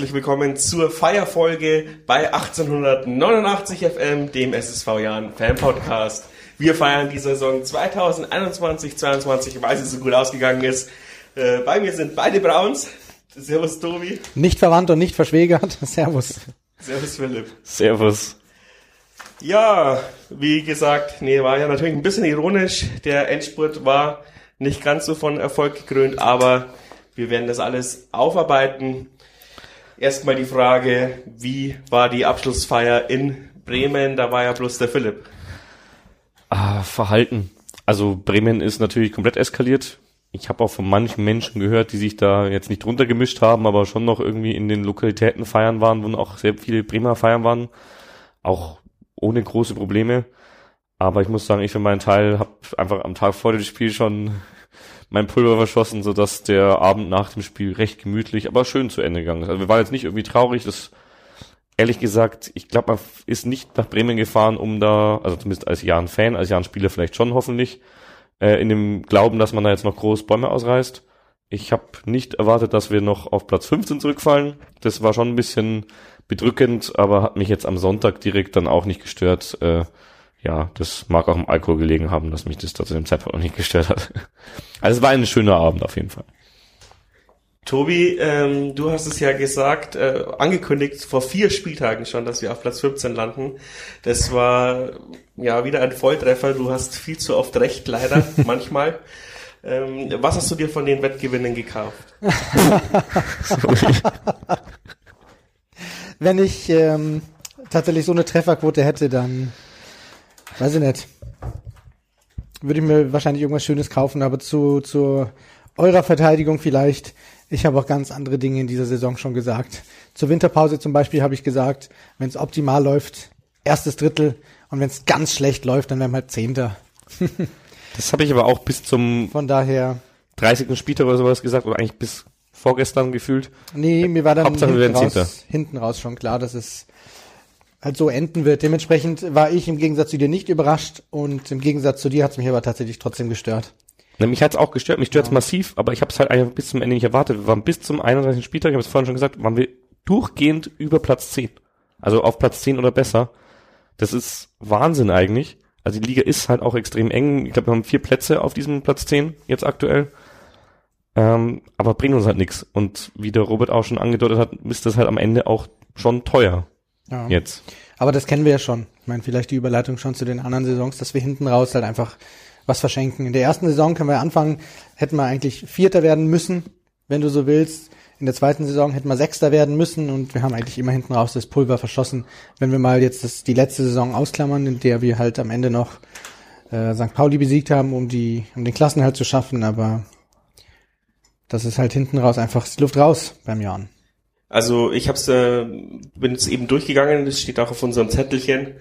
herzlich willkommen zur Feierfolge bei 1889 FM, dem SSV Jahren Fan Podcast. Wir feiern die Saison 2021-22, weil sie so gut ausgegangen ist. Äh, bei mir sind beide Browns. Servus Tobi. Nicht verwandt und nicht verschwägert. Servus. Servus Philipp. Servus. Ja, wie gesagt, nee, war ja natürlich ein bisschen ironisch. Der Endspurt war nicht ganz so von Erfolg gekrönt, aber wir werden das alles aufarbeiten. Erstmal die Frage, wie war die Abschlussfeier in Bremen? Da war ja bloß der Philipp. Ah, Verhalten. Also Bremen ist natürlich komplett eskaliert. Ich habe auch von manchen Menschen gehört, die sich da jetzt nicht drunter gemischt haben, aber schon noch irgendwie in den Lokalitäten feiern waren, wo auch sehr viele Bremer feiern waren. Auch ohne große Probleme. Aber ich muss sagen, ich für meinen Teil habe einfach am Tag vor dem Spiel schon mein Pulver verschossen, so dass der Abend nach dem Spiel recht gemütlich, aber schön zu Ende gegangen ist. Also wir waren jetzt nicht irgendwie traurig, das ehrlich gesagt, ich glaube, man ist nicht nach Bremen gefahren, um da, also zumindest als Jahren-Fan, als Jahren-Spieler vielleicht schon hoffentlich, äh, in dem Glauben, dass man da jetzt noch groß Bäume ausreißt. Ich habe nicht erwartet, dass wir noch auf Platz 15 zurückfallen. Das war schon ein bisschen bedrückend, aber hat mich jetzt am Sonntag direkt dann auch nicht gestört. Äh, ja, das mag auch im Alkohol gelegen haben, dass mich das da zu dem Zeitpunkt auch nicht gestört hat. Also es war ein schöner Abend auf jeden Fall. Tobi, ähm, du hast es ja gesagt, äh, angekündigt vor vier Spieltagen schon, dass wir auf Platz 15 landen. Das war ja wieder ein Volltreffer. Du hast viel zu oft recht, leider, manchmal. Ähm, was hast du dir von den Wettgewinnen gekauft? Wenn ich ähm, tatsächlich so eine Trefferquote hätte, dann weiß ich nicht. Würde ich mir wahrscheinlich irgendwas Schönes kaufen, aber zu, zu eurer Verteidigung vielleicht. Ich habe auch ganz andere Dinge in dieser Saison schon gesagt. Zur Winterpause zum Beispiel habe ich gesagt, wenn es optimal läuft, erstes Drittel und wenn es ganz schlecht läuft, dann werden wir halt Zehnter. das habe ich aber auch bis zum Von daher 30. Spieltag oder sowas gesagt, oder eigentlich bis vorgestern gefühlt. Nee, mir war dann Hauptsache hinten, raus, hinten raus schon klar, dass es halt so enden wird. Dementsprechend war ich im Gegensatz zu dir nicht überrascht und im Gegensatz zu dir hat es mich aber tatsächlich trotzdem gestört. Na, mich hat's auch gestört, mich stört's ja. massiv, aber ich habe es halt einfach bis zum Ende nicht erwartet. Wir waren bis zum 31. Spieltag, ich habe es vorhin schon gesagt, waren wir durchgehend über Platz 10. Also auf Platz 10 oder besser. Das ist Wahnsinn eigentlich. Also die Liga ist halt auch extrem eng. Ich glaube, wir haben vier Plätze auf diesem Platz 10 jetzt aktuell. Ähm, aber bringt uns halt nichts. Und wie der Robert auch schon angedeutet hat, ist das halt am Ende auch schon teuer. Ja. Jetzt. Aber das kennen wir ja schon. Ich meine, vielleicht die Überleitung schon zu den anderen Saisons, dass wir hinten raus halt einfach was verschenken. In der ersten Saison können wir anfangen, hätten wir eigentlich Vierter werden müssen, wenn du so willst. In der zweiten Saison hätten wir Sechster werden müssen und wir haben eigentlich immer hinten raus das Pulver verschossen. Wenn wir mal jetzt das, die letzte Saison ausklammern, in der wir halt am Ende noch äh, St. Pauli besiegt haben, um die, um den Klassenhalt zu schaffen, aber das ist halt hinten raus einfach die Luft raus beim Jahren. Also ich hab's, äh, bin jetzt eben durchgegangen, das steht auch auf unserem Zettelchen.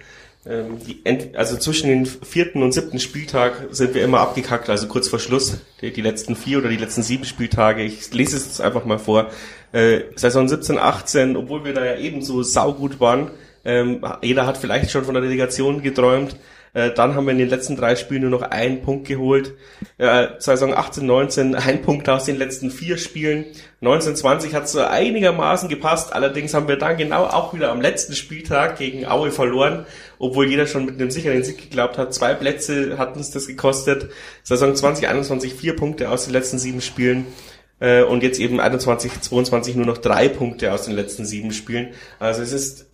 Ähm, die also zwischen den vierten und siebten Spieltag sind wir immer abgekackt, also kurz vor Schluss, die, die letzten vier oder die letzten sieben Spieltage. Ich lese es jetzt einfach mal vor. Äh, Saison 17, 18, obwohl wir da ja eben so saugut waren, ähm, jeder hat vielleicht schon von der Delegation geträumt, äh, dann haben wir in den letzten drei Spielen nur noch einen Punkt geholt. Äh, Saison 18, 19 ein Punkt aus den letzten vier Spielen. 19, 20 hat so einigermaßen gepasst. Allerdings haben wir dann genau auch wieder am letzten Spieltag gegen Aue verloren, obwohl jeder schon mit einem sicheren Sieg geglaubt hat. Zwei Plätze hat uns das gekostet. Saison 20, 21 vier Punkte aus den letzten sieben Spielen äh, und jetzt eben 21, 22 nur noch drei Punkte aus den letzten sieben Spielen. Also es ist,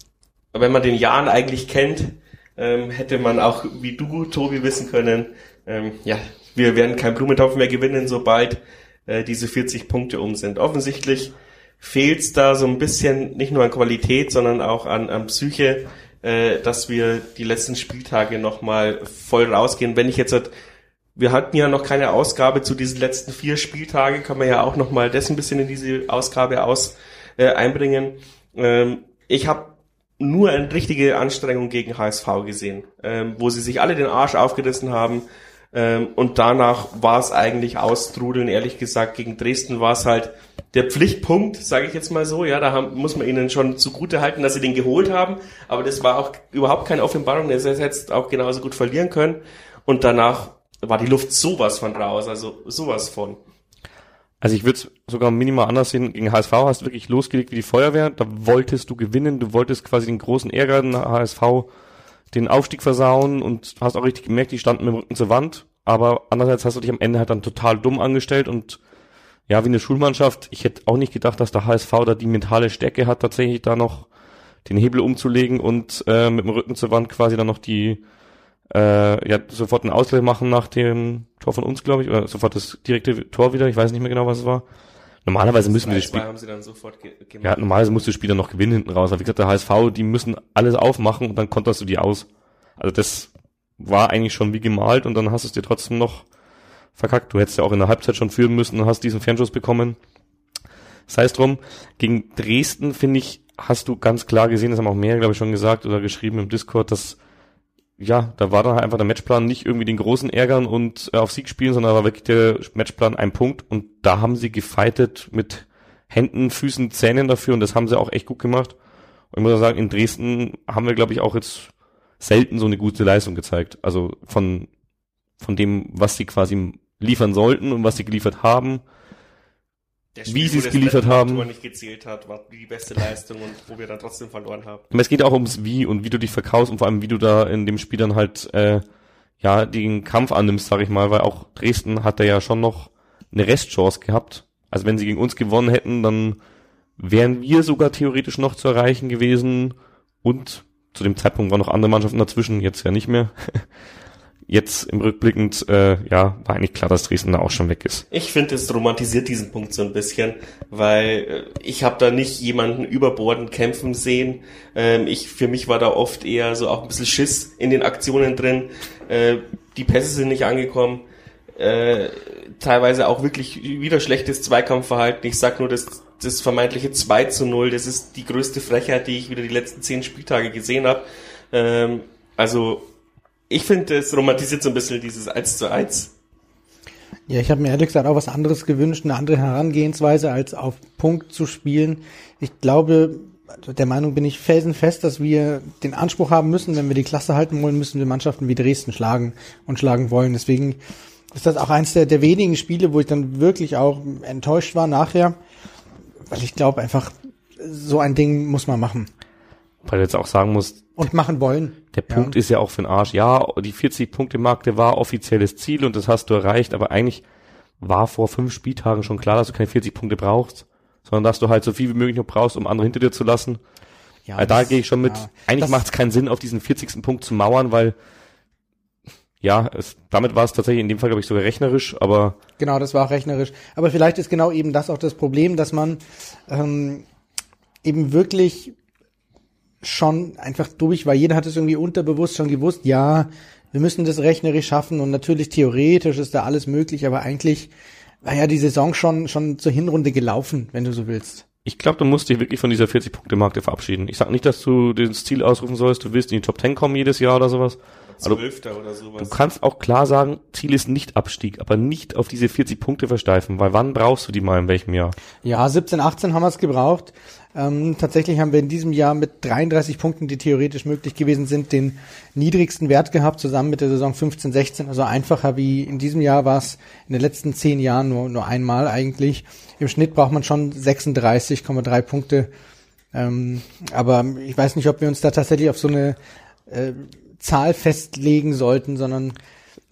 wenn man den Jahren eigentlich kennt, ähm, hätte man auch wie du, Tobi, wissen können, ähm, ja, wir werden kein Blumentopf mehr gewinnen, sobald äh, diese 40 Punkte um sind. Offensichtlich fehlt es da so ein bisschen nicht nur an Qualität, sondern auch an, an Psyche, äh, dass wir die letzten Spieltage nochmal voll rausgehen. Wenn ich jetzt halt, wir hatten ja noch keine Ausgabe zu diesen letzten vier Spieltagen, kann man ja auch nochmal das ein bisschen in diese Ausgabe aus äh, einbringen. Ähm, ich habe nur eine richtige Anstrengung gegen HSV gesehen, ähm, wo sie sich alle den Arsch aufgerissen haben. Ähm, und danach war es eigentlich austrudeln, ehrlich gesagt. Gegen Dresden war es halt der Pflichtpunkt, sage ich jetzt mal so. Ja, da haben, muss man ihnen schon zugute halten, dass sie den geholt haben. Aber das war auch überhaupt keine Offenbarung. Er hätte auch genauso gut verlieren können. Und danach war die Luft sowas von raus, also sowas von. Also ich würde es sogar minimal anders sehen. Gegen HSV hast du wirklich losgelegt wie die Feuerwehr. Da wolltest du gewinnen. Du wolltest quasi den großen Ärger in HSV den Aufstieg versauen und hast auch richtig gemerkt, die standen mit dem Rücken zur Wand. Aber andererseits hast du dich am Ende halt dann total dumm angestellt und ja, wie eine Schulmannschaft. Ich hätte auch nicht gedacht, dass der HSV da die mentale Stärke hat, tatsächlich da noch den Hebel umzulegen und äh, mit dem Rücken zur Wand quasi dann noch die äh, ja sofort einen Ausgleich machen nach dem Tor von uns, glaube ich, oder sofort das direkte Tor wieder. Ich weiß nicht mehr genau, was es war. Normalerweise müssen wir das Spiel. Ja, normalerweise musst du das Spiel dann noch gewinnen hinten raus. Aber wie gesagt, der HSV, die müssen alles aufmachen und dann konterst du die aus. Also das war eigentlich schon wie gemalt und dann hast du es dir trotzdem noch verkackt. Du hättest ja auch in der Halbzeit schon führen müssen und hast diesen Fernschuss bekommen. Sei es drum, gegen Dresden, finde ich, hast du ganz klar gesehen, das haben auch mehr, glaube ich, schon gesagt oder geschrieben im Discord, dass ja, da war dann halt einfach der Matchplan nicht irgendwie den großen ärgern und äh, auf Sieg spielen, sondern da war wirklich der Matchplan ein Punkt und da haben sie gefeitet mit Händen, Füßen, Zähnen dafür und das haben sie auch echt gut gemacht. Und ich muss sagen, in Dresden haben wir, glaube ich, auch jetzt selten so eine gute Leistung gezeigt. Also von, von dem, was sie quasi liefern sollten und was sie geliefert haben Der Wie sie es geliefert haben. nicht gezählt hat, war die beste Leistung und wo wir dann trotzdem verloren haben. Aber es geht auch ums Wie und wie du dich verkaufst und vor allem wie du da in dem Spiel dann halt äh, ja den Kampf annimmst, sag ich mal, weil auch Dresden hat da ja schon noch eine Restchance gehabt. Also wenn sie gegen uns gewonnen hätten, dann wären wir sogar theoretisch noch zu erreichen gewesen und zu dem Zeitpunkt waren noch andere Mannschaften dazwischen, jetzt ja nicht mehr. Jetzt im Rückblickend, äh, ja, war eigentlich klar, dass Dresden da auch schon weg ist. Ich finde, es romantisiert diesen Punkt so ein bisschen, weil äh, ich habe da nicht jemanden überbordend kämpfen sehen. Ähm, ich für mich war da oft eher so auch ein bisschen Schiss in den Aktionen drin. Äh, die Pässe sind nicht angekommen. Äh, teilweise auch wirklich wieder schlechtes Zweikampfverhalten. Ich sag nur, das, das vermeintliche 2 zu 0, das ist die größte Frechheit, die ich wieder die letzten zehn Spieltage gesehen habe. Ähm, also ich finde, es romantisiert so ein bisschen dieses 1 zu 1. Ja, ich habe mir ehrlich gesagt auch was anderes gewünscht, eine andere Herangehensweise, als auf Punkt zu spielen. Ich glaube, also der Meinung bin ich felsenfest, dass wir den Anspruch haben müssen, wenn wir die Klasse halten wollen, müssen wir Mannschaften wie Dresden schlagen und schlagen wollen. Deswegen ist das auch eins der, der wenigen Spiele, wo ich dann wirklich auch enttäuscht war nachher, weil ich glaube einfach, so ein Ding muss man machen Weil du jetzt auch sagen musst, und machen wollen. Der Punkt ist ja auch für den Arsch. Ja, die 40-Punkte-Marke war offizielles Ziel und das hast du erreicht, aber eigentlich war vor fünf Spieltagen schon klar, dass du keine 40 Punkte brauchst, sondern dass du halt so viel wie möglich noch brauchst, um andere hinter dir zu lassen. Ja, Äh, da gehe ich schon mit. ja. eigentlich macht es keinen Sinn, auf diesen 40. Punkt zu mauern, weil ja, es, damit war es tatsächlich in dem Fall, glaube ich, sogar rechnerisch, aber Genau, das war auch rechnerisch. Aber vielleicht ist genau eben das auch das Problem, dass man ähm, eben wirklich schon einfach durch, weil jeder hat es irgendwie unterbewusst schon gewusst, ja, wir müssen das rechnerisch schaffen und natürlich theoretisch ist da alles möglich, aber eigentlich war ja die Saison schon schon zur Hinrunde gelaufen, wenn du so willst. ich glaube, du musst dich wirklich von dieser 40-Punkte-Marke verabschieden. Ich sag nicht, dass du das Ziel ausrufen sollst, du willst in die Top 10 kommen jedes Jahr oder sowas. Also, Zwölfter oder sowas. Du kannst auch klar sagen, Ziel ist nicht Abstieg, aber nicht auf diese 40 Punkte versteifen, weil wann brauchst du die mal in welchem Jahr? Ja, 17, 18 haben wir es gebraucht. Ähm, tatsächlich haben wir in diesem Jahr mit 33 Punkten, die theoretisch möglich gewesen sind, den niedrigsten Wert gehabt, zusammen mit der Saison 15, 16. Also einfacher wie in diesem Jahr war es in den letzten zehn Jahren nur, nur einmal eigentlich. Im Schnitt braucht man schon 36,3 Punkte. Ähm, aber ich weiß nicht, ob wir uns da tatsächlich auf so eine äh, Zahl festlegen sollten, sondern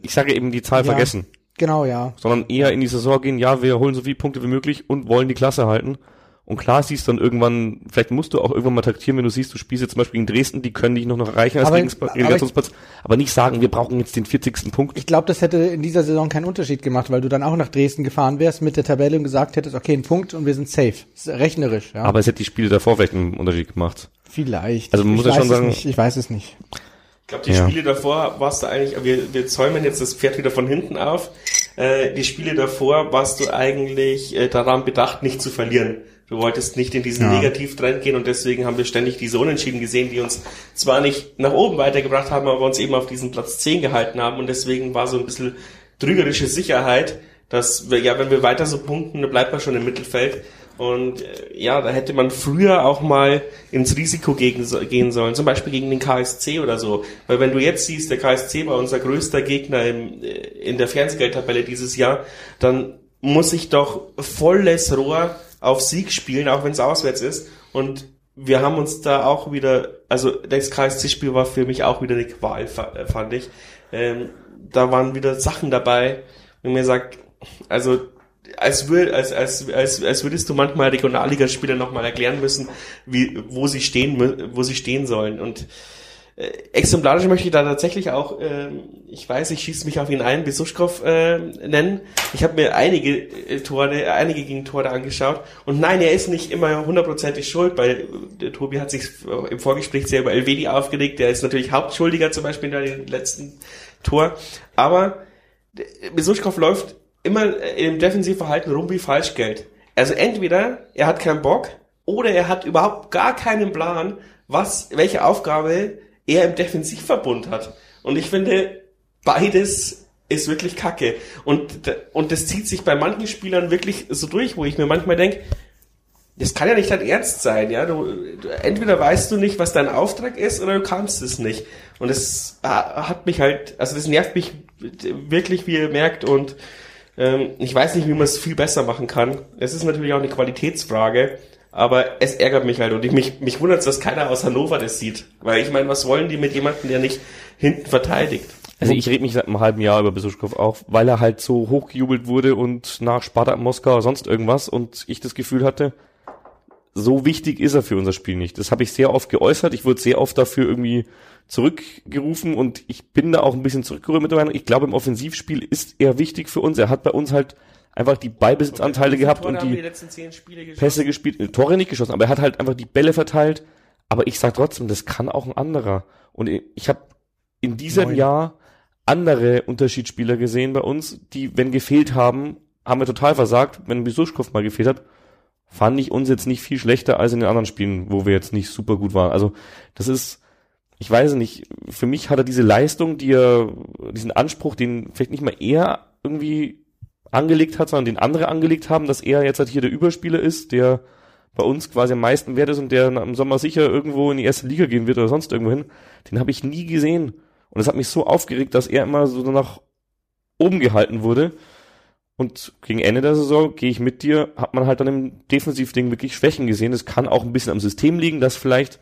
Ich sage eben die Zahl Ja. vergessen, genau, ja. sondern eher in die Saison gehen, ja, wir holen so viele Punkte wie möglich und wollen die Klasse halten. Und klar siehst dann irgendwann, vielleicht musst du auch irgendwann mal taktieren, wenn du siehst, du spielst jetzt zum Beispiel gegen Dresden, die können dich noch, noch erreichen als Aber- Relegats- aber- Relegationsplatz, aber nicht sagen, wir brauchen jetzt den 40. Punkt. Ich glaube, das hätte in dieser Saison keinen Unterschied gemacht, weil du dann auch nach Dresden gefahren wärst mit der Tabelle und gesagt hättest, okay, ein Punkt und wir sind safe. Rechnerisch, ja. Aber es hätte die Spiele davor vielleicht einen Unterschied gemacht. Vielleicht. Also man muss ich ja schon weiß es sagen- nicht. Ich weiß es nicht. Ich glaube, die Ja. Spiele davor warst du eigentlich, wir, wir zäumen jetzt das Pferd wieder von hinten auf. Äh, die Spiele davor warst du eigentlich äh, daran bedacht, nicht zu verlieren. Du wolltest nicht in diesen Ja. Negativtrend gehen und deswegen haben wir ständig diese Unentschieden gesehen, die uns zwar nicht nach oben weitergebracht haben, aber uns eben auf diesen Platz 10 gehalten haben und deswegen war so ein bisschen trügerische Sicherheit, dass wir, ja, wenn wir weiter so punkten, dann bleibt man schon im Mittelfeld. Und äh, ja, da hätte man früher auch mal ins Risiko gegen, gehen sollen, zum Beispiel gegen den KSC oder so. Weil wenn du jetzt siehst, der KSC war unser größter Gegner im, äh, in der Fernsehgeldtabelle dieses Jahr, dann muss ich doch volles Rohr auf Sieg spielen, auch wenn es auswärts ist. Und wir haben uns da auch wieder, also das KSC-Spiel war für mich auch wieder eine Qual, fand ich. Ähm, da waren wieder Sachen dabei, wenn mir sagt, also als, würd, als, als, als, als würdest du manchmal Regionalligaspieler nochmal erklären müssen, wie, wo sie stehen, wo sie stehen sollen. Und äh, exemplarisch möchte ich da tatsächlich auch, äh, ich weiß, ich schieße mich auf ihn ein, Besuschkow äh, nennen. Ich habe mir einige äh, Tore, einige Gegentore angeschaut. Und nein, er ist nicht immer hundertprozentig schuld, weil äh, Tobi hat sich im Vorgespräch sehr über Elvedi aufgelegt. Der ist natürlich Hauptschuldiger zum Beispiel in den letzten Tor. Aber Besuschkow läuft immer im Defensivverhalten rum wie Falschgeld. Also entweder er hat keinen Bock oder er hat überhaupt gar keinen Plan, was, welche Aufgabe er im Defensivverbund hat. Und ich finde, beides ist wirklich kacke. Und, und das zieht sich bei manchen Spielern wirklich so durch, wo ich mir manchmal denke, das kann ja nicht dein Ernst sein, ja. Du, du, entweder weißt du nicht, was dein Auftrag ist, oder du kannst es nicht. Und das hat mich halt, also das nervt mich wirklich, wie ihr merkt, und ähm, ich weiß nicht, wie man es viel besser machen kann. Es ist natürlich auch eine Qualitätsfrage, aber es ärgert mich halt und ich, mich, mich wundert es, dass keiner aus Hannover das sieht. Weil ich meine, was wollen die mit jemandem, der nicht hinten verteidigt? Also ich rede mich seit einem halben Jahr über Besuschkow auf, weil er halt so hochgejubelt wurde und nach Sparta Moskau sonst irgendwas und ich das Gefühl hatte, so wichtig ist er für unser Spiel nicht. Das habe ich sehr oft geäußert. Ich wurde sehr oft dafür irgendwie zurückgerufen und ich bin da auch ein bisschen zurückgerührt mit der Meinung. Ich glaube, im Offensivspiel ist er wichtig für uns. Er hat bei uns halt einfach die Ballbesitzanteile gehabt und die, die Pässe gespielt, äh, Tore nicht geschossen, aber er hat halt einfach die Bälle verteilt. Aber ich sag trotzdem, das kann auch ein anderer. Und ich habe in diesem Neun. Jahr andere Unterschiedsspieler gesehen bei uns, die, wenn gefehlt haben, haben wir total versagt. Wenn Besuschkow mal gefehlt hat, fand ich uns jetzt nicht viel schlechter als in den anderen Spielen, wo wir jetzt nicht super gut waren. Also das ist, ich weiß nicht, für mich hat er diese Leistung, die er, diesen Anspruch, den vielleicht nicht mal er irgendwie angelegt hat, sondern den andere angelegt haben, dass er jetzt halt hier der Überspieler ist, der bei uns quasi am meisten wert ist und der im Sommer sicher irgendwo in die erste Liga gehen wird oder sonst irgendwo hin, den habe ich nie gesehen. Und es hat mich so aufgeregt, dass er immer so nach oben gehalten wurde. Und gegen Ende der Saison gehe ich mit dir, hat man halt dann im Defensivding wirklich Schwächen gesehen. Es kann auch ein bisschen am System liegen, dass vielleicht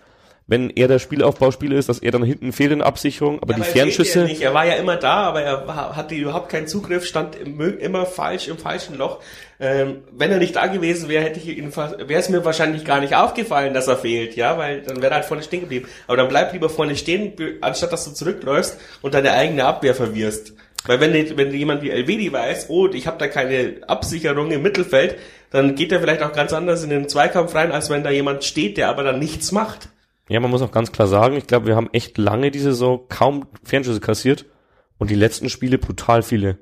wenn er der Spielaufbauspieler ist, dass er dann hinten fehlt in Absicherung, aber ja, die Fernschüsse. Nicht. Er war ja immer da, aber er hatte überhaupt keinen Zugriff, stand immer falsch im falschen Loch. Ähm, wenn er nicht da gewesen wäre, hätte ich ihn, wäre es mir wahrscheinlich gar nicht aufgefallen, dass er fehlt, ja, weil dann wäre er halt vorne stehen geblieben. Aber dann bleib lieber vorne stehen, anstatt dass du zurückläufst und deine eigene Abwehr verwirrst. Weil wenn, wenn jemand wie Elvedi weiß, oh, ich habe da keine Absicherung im Mittelfeld, dann geht er vielleicht auch ganz anders in den Zweikampf rein, als wenn da jemand steht, der aber dann nichts macht. Ja, man muss auch ganz klar sagen, ich glaube, wir haben echt lange diese Saison kaum Fernschüsse kassiert und die letzten Spiele brutal viele.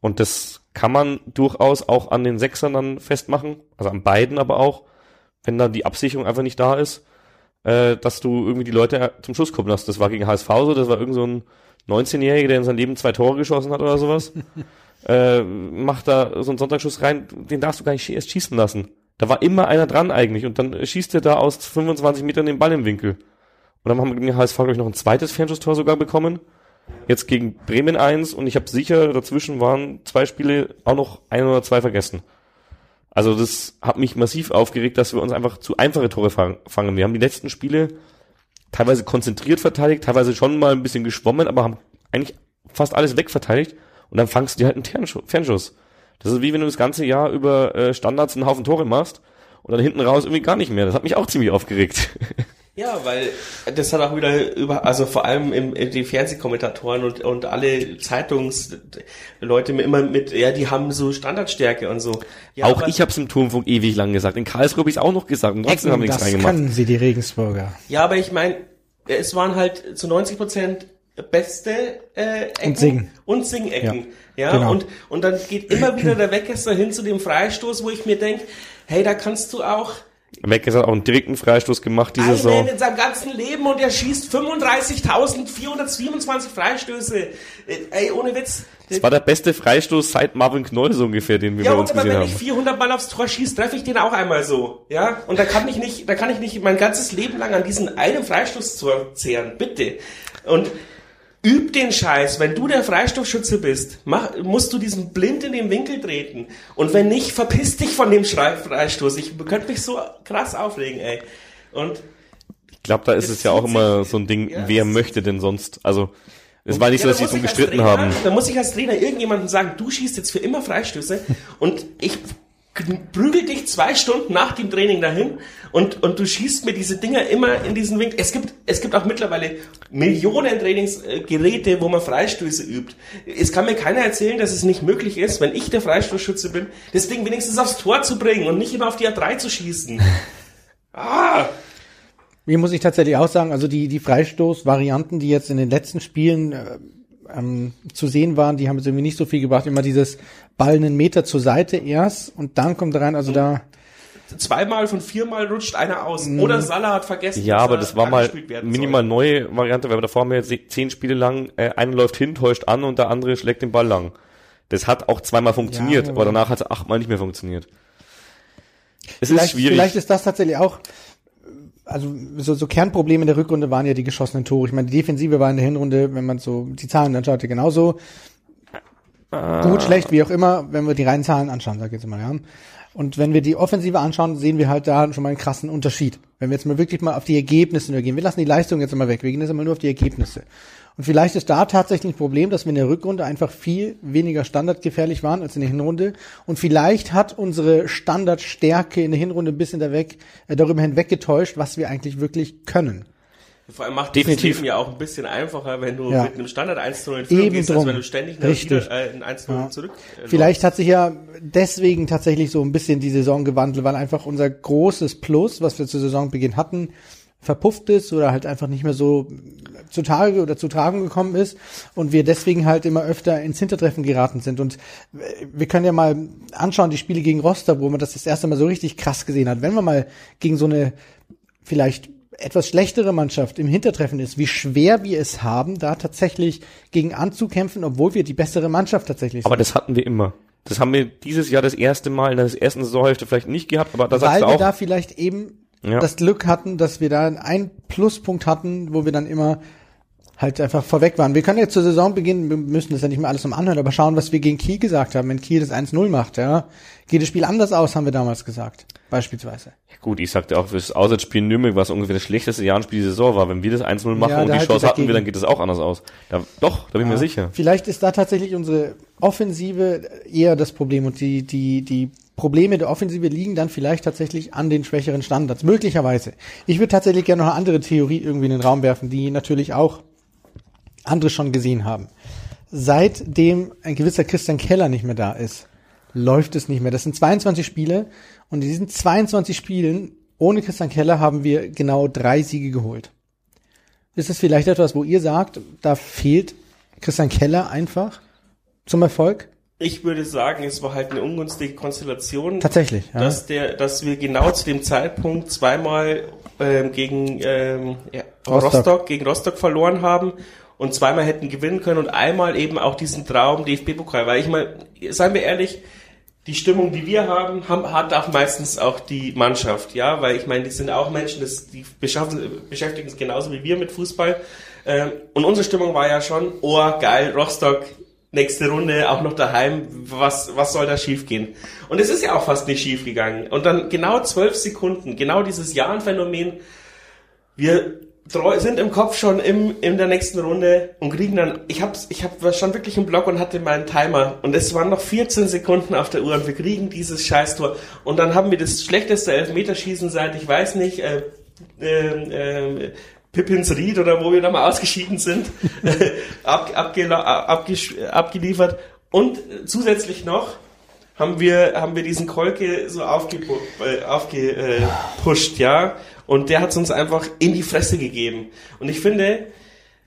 Und das kann man durchaus auch an den Sechsern dann festmachen, also an beiden aber auch, wenn dann die Absicherung einfach nicht da ist, äh, dass du irgendwie die Leute zum Schuss kommen lässt. Das war gegen HSV so, das war irgend so ein 19-Jähriger, der in seinem Leben zwei Tore geschossen hat oder sowas. äh, macht da so einen Sonntagsschuss rein, den darfst du gar nicht erst schießen lassen. Da war immer einer dran eigentlich und dann schießt er da aus 25 Metern den Ball im Winkel. Und dann haben wir gegen HSV, glaube ich, noch ein zweites Fernschusstor sogar bekommen. Jetzt gegen Bremen eins und ich habe sicher, dazwischen waren zwei Spiele auch noch ein oder zwei vergessen. Also das hat mich massiv aufgeregt, dass wir uns einfach zu einfache Tore fangen. Wir haben die letzten Spiele teilweise konzentriert verteidigt, teilweise schon mal ein bisschen geschwommen, aber haben eigentlich fast alles wegverteidigt und dann fangst du dir halt einen Fernschuss. Das ist wie wenn du das ganze Jahr über äh, Standards einen Haufen Tore machst und dann hinten raus irgendwie gar nicht mehr. Das hat mich auch ziemlich aufgeregt. Ja, weil das hat auch wieder über, also vor allem im, in die Fernsehkommentatoren und, und alle Zeitungsleute immer mit, ja, die haben so Standardstärke und so. Ja, auch ich habe es im Turmfunk ewig lang gesagt. In Karlsruhe habe ich auch noch gesagt und trotzdem haben wir nichts reingemacht. Das können sie, die Regensburger. Ja, aber ich meine, es waren halt zu 90 Prozent beste äh, Ecken und Sing und Sing-Ecken. Ja, ja genau. und und dann geht immer wieder der Weckesser hin zu dem Freistoß, wo ich mir denk, hey, da kannst du auch Weckesser hat auch einen direkten Freistoß gemacht diese Saison. in seinem ganzen Leben und er schießt 35.427 Freistöße. Äh, ey, ohne Witz. Das war der beste Freistoß seit Marvin Knoll so ungefähr, den wir ja, bei uns gesehen haben. Ja, aber wenn ich 400 Mal aufs Tor schieße, treffe ich den auch einmal so. Ja, und da kann ich nicht, da kann ich nicht mein ganzes Leben lang an diesen einen Freistoß zehren. Bitte. Und Üb den Scheiß. Wenn du der Freistoffschütze bist, mach, musst du diesen blind in den Winkel treten. Und wenn nicht, verpiss dich von dem Schrei Freistoß. Ich könnte mich so krass aufregen, ey. Und Ich glaube, da ist es ja auch immer so ein Ding, Ja, wer möchte denn sonst? Also, es war nicht so, Ja, dass sie so muss ich als gestritten Trainer- haben. Da muss ich als Trainer irgendjemandem sagen, du schießt jetzt für immer Freistöße und ich prügel dich zwei Stunden nach dem Training dahin und, und du schießt mir diese Dinger immer in diesen Winkel. Es gibt, es gibt auch mittlerweile Millionen Trainingsgeräte, wo man Freistöße übt. Es kann mir keiner erzählen, dass es nicht möglich ist, wenn ich der Freistoßschütze bin, das Ding wenigstens aufs Tor zu bringen und nicht immer auf die A3 zu schießen. Ah! Mir muss ich tatsächlich auch sagen, also die, die Freistoß-Varianten, die jetzt in den letzten Spielen äh, ähm, zu sehen waren, die haben jetzt irgendwie nicht so viel gebracht. Immer dieses Ball einen Meter zur Seite erst und dann kommt er rein. Also da, Zweimal von viermal rutscht einer aus. Oder Salah hat vergessen. Mhm. Ja, dass aber er das war mal minimal soll. neue Variante, weil davor haben wir jetzt zehn Spiele lang, äh, einer läuft hin, täuscht an und der andere schlägt den Ball lang. Das hat auch zweimal funktioniert, Ja, aber danach hat es achtmal nicht mehr funktioniert. Es ist vielleicht, schwierig. vielleicht ist das tatsächlich auch, also so, so Kernprobleme in der Rückrunde waren ja die geschossenen Tore. Ich meine, die Defensive war in der Hinrunde, wenn man so die Zahlen anschaut, ja genauso. Gut, schlecht, wie auch immer, wenn wir die reinen Zahlen anschauen, sag ich jetzt mal, ja. Und wenn wir die Offensive anschauen, sehen wir halt da schon mal einen krassen Unterschied. Wenn wir jetzt mal wirklich mal auf die Ergebnisse nur gehen. Wir lassen die Leistung jetzt mal weg. Wir gehen jetzt mal nur auf die Ergebnisse. Und vielleicht ist da tatsächlich ein Problem, dass wir in der Rückrunde einfach viel weniger standardgefährlich waren als in der Hinrunde. Und vielleicht hat unsere Standardstärke in der Hinrunde ein bisschen da weg, äh, darüber hinweg getäuscht, was wir eigentlich wirklich können. Vor allem macht Definitiv. das Leben ja auch ein bisschen einfacher, wenn du Ja. mit einem Standard 1 zu 0 in Führung Eben gehst, als drum. wenn du ständig eine Richtig. Wieder, äh, ein 1 zu 0 Ja. zurück. äh, Vielleicht hat sich ja deswegen tatsächlich so ein bisschen die Saison gewandelt, weil einfach unser großes Plus, was wir zu Saisonbeginn hatten, verpufft ist oder halt einfach nicht mehr so zutage oder zu tragen gekommen ist und wir deswegen halt immer öfter ins Hintertreffen geraten sind. Und äh, wir können ja mal anschauen, die Spiele gegen Rostock, wo man das das erste Mal so richtig krass gesehen hat. Wenn man mal gegen so eine vielleicht etwas schlechtere Mannschaft im Hintertreffen ist, wie schwer wir es haben, da tatsächlich gegen anzukämpfen, obwohl wir die bessere Mannschaft tatsächlich sind. aber das hatten wir immer. Das haben wir dieses Jahr das erste Mal in der ersten Saisonhälfte vielleicht nicht gehabt, aber da sagst weil du wir auch, da vielleicht eben Ja. das Glück hatten, dass wir da einen Pluspunkt hatten, wo wir dann immer halt einfach vorweg waren. Wir können jetzt zur Saisonbeginn, wir müssen das ja nicht mehr alles um anhören, aber schauen, was wir gegen Kiel gesagt haben. Wenn Kiel das 1-0 macht, ja, geht das Spiel anders aus, haben wir damals gesagt. Beispielsweise. Ja, gut, ich sagte auch, fürs Auswärtsspiel in Nürnberg, was ungefähr das schlechteste Jahrenspiel der Saison war. Wenn wir das 1-0 machen Ja, und die halt Chance hatten wir, dann geht das auch anders aus. Da, doch, da bin ich mir sicher. Vielleicht ist da tatsächlich unsere Offensive eher das Problem und die, die, die Probleme der Offensive liegen dann vielleicht tatsächlich an den schwächeren Standards. Möglicherweise. Ich würde tatsächlich gerne noch eine andere Theorie irgendwie in den Raum werfen, die natürlich auch andere schon gesehen haben. Seitdem ein gewisser Christian Keller nicht mehr da ist, läuft es nicht mehr. Das sind 22 Spiele und in diesen 22 Spielen ohne Christian Keller haben wir genau drei Siege geholt. Ist es vielleicht etwas, wo ihr sagt, da fehlt Christian Keller einfach zum Erfolg? Ich würde sagen, es war halt eine ungünstige Konstellation. Tatsächlich, ja. Dass, der, dass wir genau zu dem Zeitpunkt zweimal ähm, gegen ähm, ja, Rostock. Rostock. gegen Rostock verloren haben und zweimal hätten gewinnen können und einmal eben auch diesen Traum DFB-Pokal. Weil ich mal, seien wir ehrlich, die Stimmung, die wir haben, haben, hat auch meistens auch die Mannschaft, ja, weil ich meine, die sind auch Menschen, das, die beschäftigen sich genauso wie wir mit Fußball. Ähm, und unsere Stimmung war ja schon, oh geil, Rostock, nächste Runde, auch noch daheim, was, was soll da schiefgehen? Und es ist ja auch fast nicht schief gegangen. Und dann genau zwölf Sekunden, genau dieses Jahrenphänomen, wir sind im Kopf schon im, in der nächsten Runde und kriegen dann, ich hab's, ich hab schon wirklich im Block und hatte meinen Timer und es waren noch 14 Sekunden auf der Uhr und wir kriegen dieses Scheißtor und dann haben wir das schlechteste Elfmeterschießen seit, ich weiß nicht, äh, äh, äh, Pippins Ried oder wo wir da mal ausgeschieden sind, ab, abgesch- abgeliefert und zusätzlich noch haben wir, haben wir diesen Kolke so aufgepusht, äh, aufgepusht, ja. Und der hat es uns einfach in die Fresse gegeben. Und ich finde,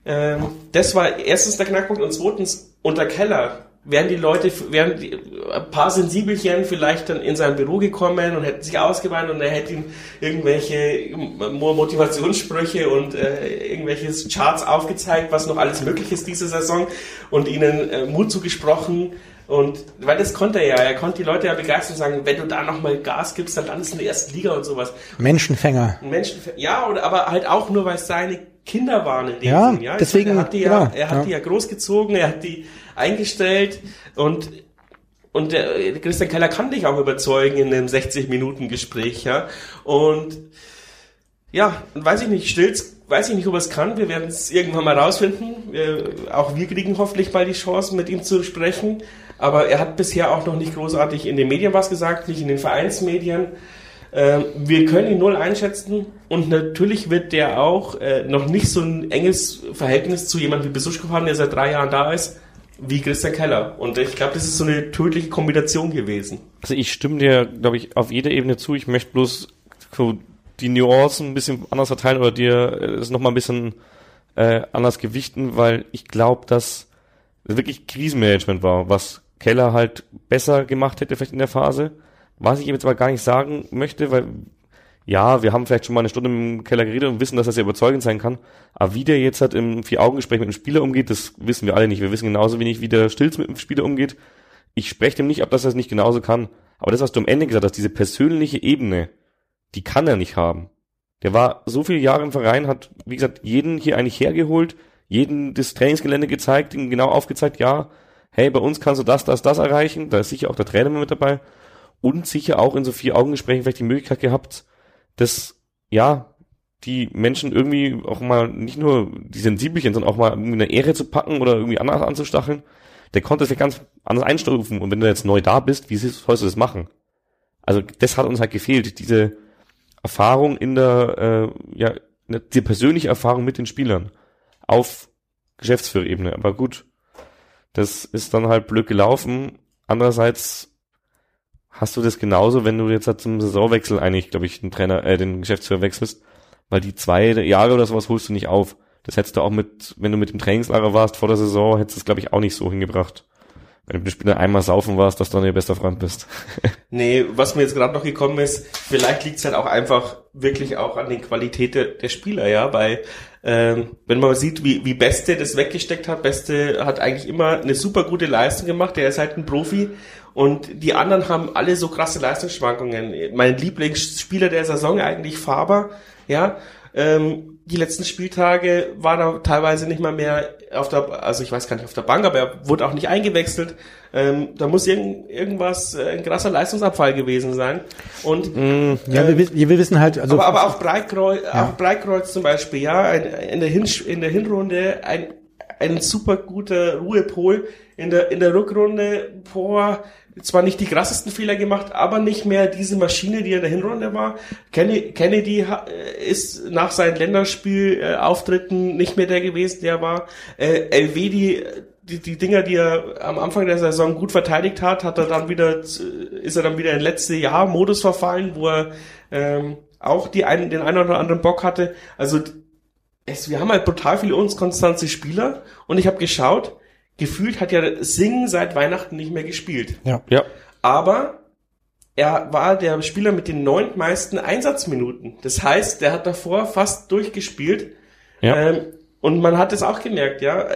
ähm, das war erstens der Knackpunkt und zweitens unter Keller wären die Leute, wären die, ein paar Sensibelchen vielleicht dann in sein Büro gekommen und hätten sich ausgeweint und er hätte ihm irgendwelche Mo- Motivationssprüche und äh, irgendwelche Charts aufgezeigt, was noch alles möglich ist diese Saison und ihnen äh, Mut zugesprochen. Und weil das konnte er ja, er konnte die Leute ja begeistern und sagen, wenn du da nochmal Gas gibst, dann landest du in der ersten Liga und sowas. Menschenfänger. Menschen, ja, oder aber halt auch nur, weil es seine Kinder waren in dem Ja, Sinn, ja. Deswegen, meine, er hat die ja, genau, er hat ja. die ja großgezogen, er hat die eingestellt und und der Christian Keller kann dich auch überzeugen in einem 60 Minuten Gespräch, ja. Und ja, weiß ich nicht, Stilz, weiß ich nicht, ob er es kann. Wir werden es irgendwann mal rausfinden. Wir, auch wir kriegen hoffentlich mal die Chance, mit ihm zu sprechen. Aber er hat bisher auch noch nicht großartig in den Medien was gesagt, nicht in den Vereinsmedien. Ähm, wir können ihn null einschätzen und natürlich wird der auch äh, noch nicht so ein enges Verhältnis zu jemandem wie Besuschkow haben, der seit drei Jahren da ist, wie Christian Keller. Und ich glaube, das ist so eine tödliche Kombination gewesen. Also ich stimme dir, glaube ich, auf jeder Ebene zu. Ich möchte bloß die Nuancen ein bisschen anders verteilen oder dir äh, es nochmal ein bisschen äh, anders gewichten, weil ich glaube, dass es wirklich Krisenmanagement war, was Keller halt besser gemacht hätte vielleicht in der Phase. Was ich ihm jetzt aber gar nicht sagen möchte, weil ja, wir haben vielleicht schon mal eine Stunde im Keller geredet und wissen, dass er sehr überzeugend sein kann. Aber wie der jetzt halt im Vier-Augen-Gespräch mit dem Spieler umgeht, das wissen wir alle nicht. Wir wissen genauso wenig, wie der Stilz mit dem Spieler umgeht. Ich spreche dem nicht ab, dass er es nicht genauso kann. Aber das, was du am Ende gesagt hast, diese persönliche Ebene, die kann er nicht haben. Der war so viele Jahre im Verein, hat, wie gesagt, jeden hier eigentlich hergeholt, jeden das Trainingsgelände gezeigt, ihm genau aufgezeigt, ja, hey, bei uns kannst du das, das, das erreichen. Da ist sicher auch der Trainer mit dabei. Und sicher auch in so vier Augengesprächen vielleicht die Möglichkeit gehabt, dass, ja, die Menschen irgendwie auch mal nicht nur die Sensibelchen, sondern auch mal irgendwie eine Ehre zu packen oder irgendwie anders anzustacheln. Der konnte es ja ganz anders einstufen. Und wenn du jetzt neu da bist, wie sollst du das machen? Also das hat uns halt gefehlt, diese Erfahrung in der, äh, ja, ne- die persönliche Erfahrung mit den Spielern auf Geschäftsführerebene. Aber gut, das ist dann halt blöd gelaufen. Andererseits hast du das genauso, wenn du jetzt halt zum Saisonwechsel eigentlich, glaube ich, den Trainer, äh, den Geschäftsführer wechselst, weil die zwei Jahre oder sowas holst du nicht auf. Das hättest du auch mit, wenn du mit dem Trainingslager warst vor der Saison, hättest du es, glaube ich, auch nicht so hingebracht. Wenn du mit dem Spieler einmal saufen warst, dass du dann ihr bester Freund bist. Nee, was mir jetzt gerade noch gekommen ist, vielleicht liegt es halt auch einfach wirklich auch an den Qualität der, der Spieler, ja, weil ähm, wenn man sieht, wie, wie Beste das weggesteckt hat, Beste hat eigentlich immer eine super gute Leistung gemacht, der ist halt ein Profi und die anderen haben alle so krasse Leistungsschwankungen. Mein Lieblingsspieler der Saison eigentlich Faber, ja, ähm, die letzten Spieltage war er teilweise nicht mal mehr auf der, also ich weiß gar nicht auf der Bank, aber er wurde auch nicht eingewechselt. Ähm, da muss irgend, irgendwas, äh, ein krasser Leistungsabfall gewesen sein. Und Ja, wir, wiss- wir wissen halt, also aber, aber auch Breitkreuz, auch Breitkreuz zum Beispiel, ja, ein, in, der Hin in der Hinrunde ein, ein super guter Ruhepol. In der, in der Rückrunde, boah, zwar nicht die krassesten Fehler gemacht, aber nicht mehr diese Maschine, die in der Hinrunde war. Kennedy äh, ist nach seinen Länderspiel-Auftritten nicht mehr der gewesen, der war. Äh, Elvedi, die, die Dinger, die er am Anfang der Saison gut verteidigt hat, hat er dann wieder, ist er dann wieder in letzte Jahr Modus verfallen, wo er ähm, auch die einen, den einen oder anderen Bock hatte. Also es, wir haben halt brutal viele unkonstante Spieler und ich habe geschaut, gefühlt hat ja Singh seit Weihnachten nicht mehr gespielt. ja. Ja. Aber er war der Spieler mit den neuntmeisten Einsatzminuten. Das heißt, der hat davor fast durchgespielt. Ja. Ähm, und man hat es auch gemerkt, ja.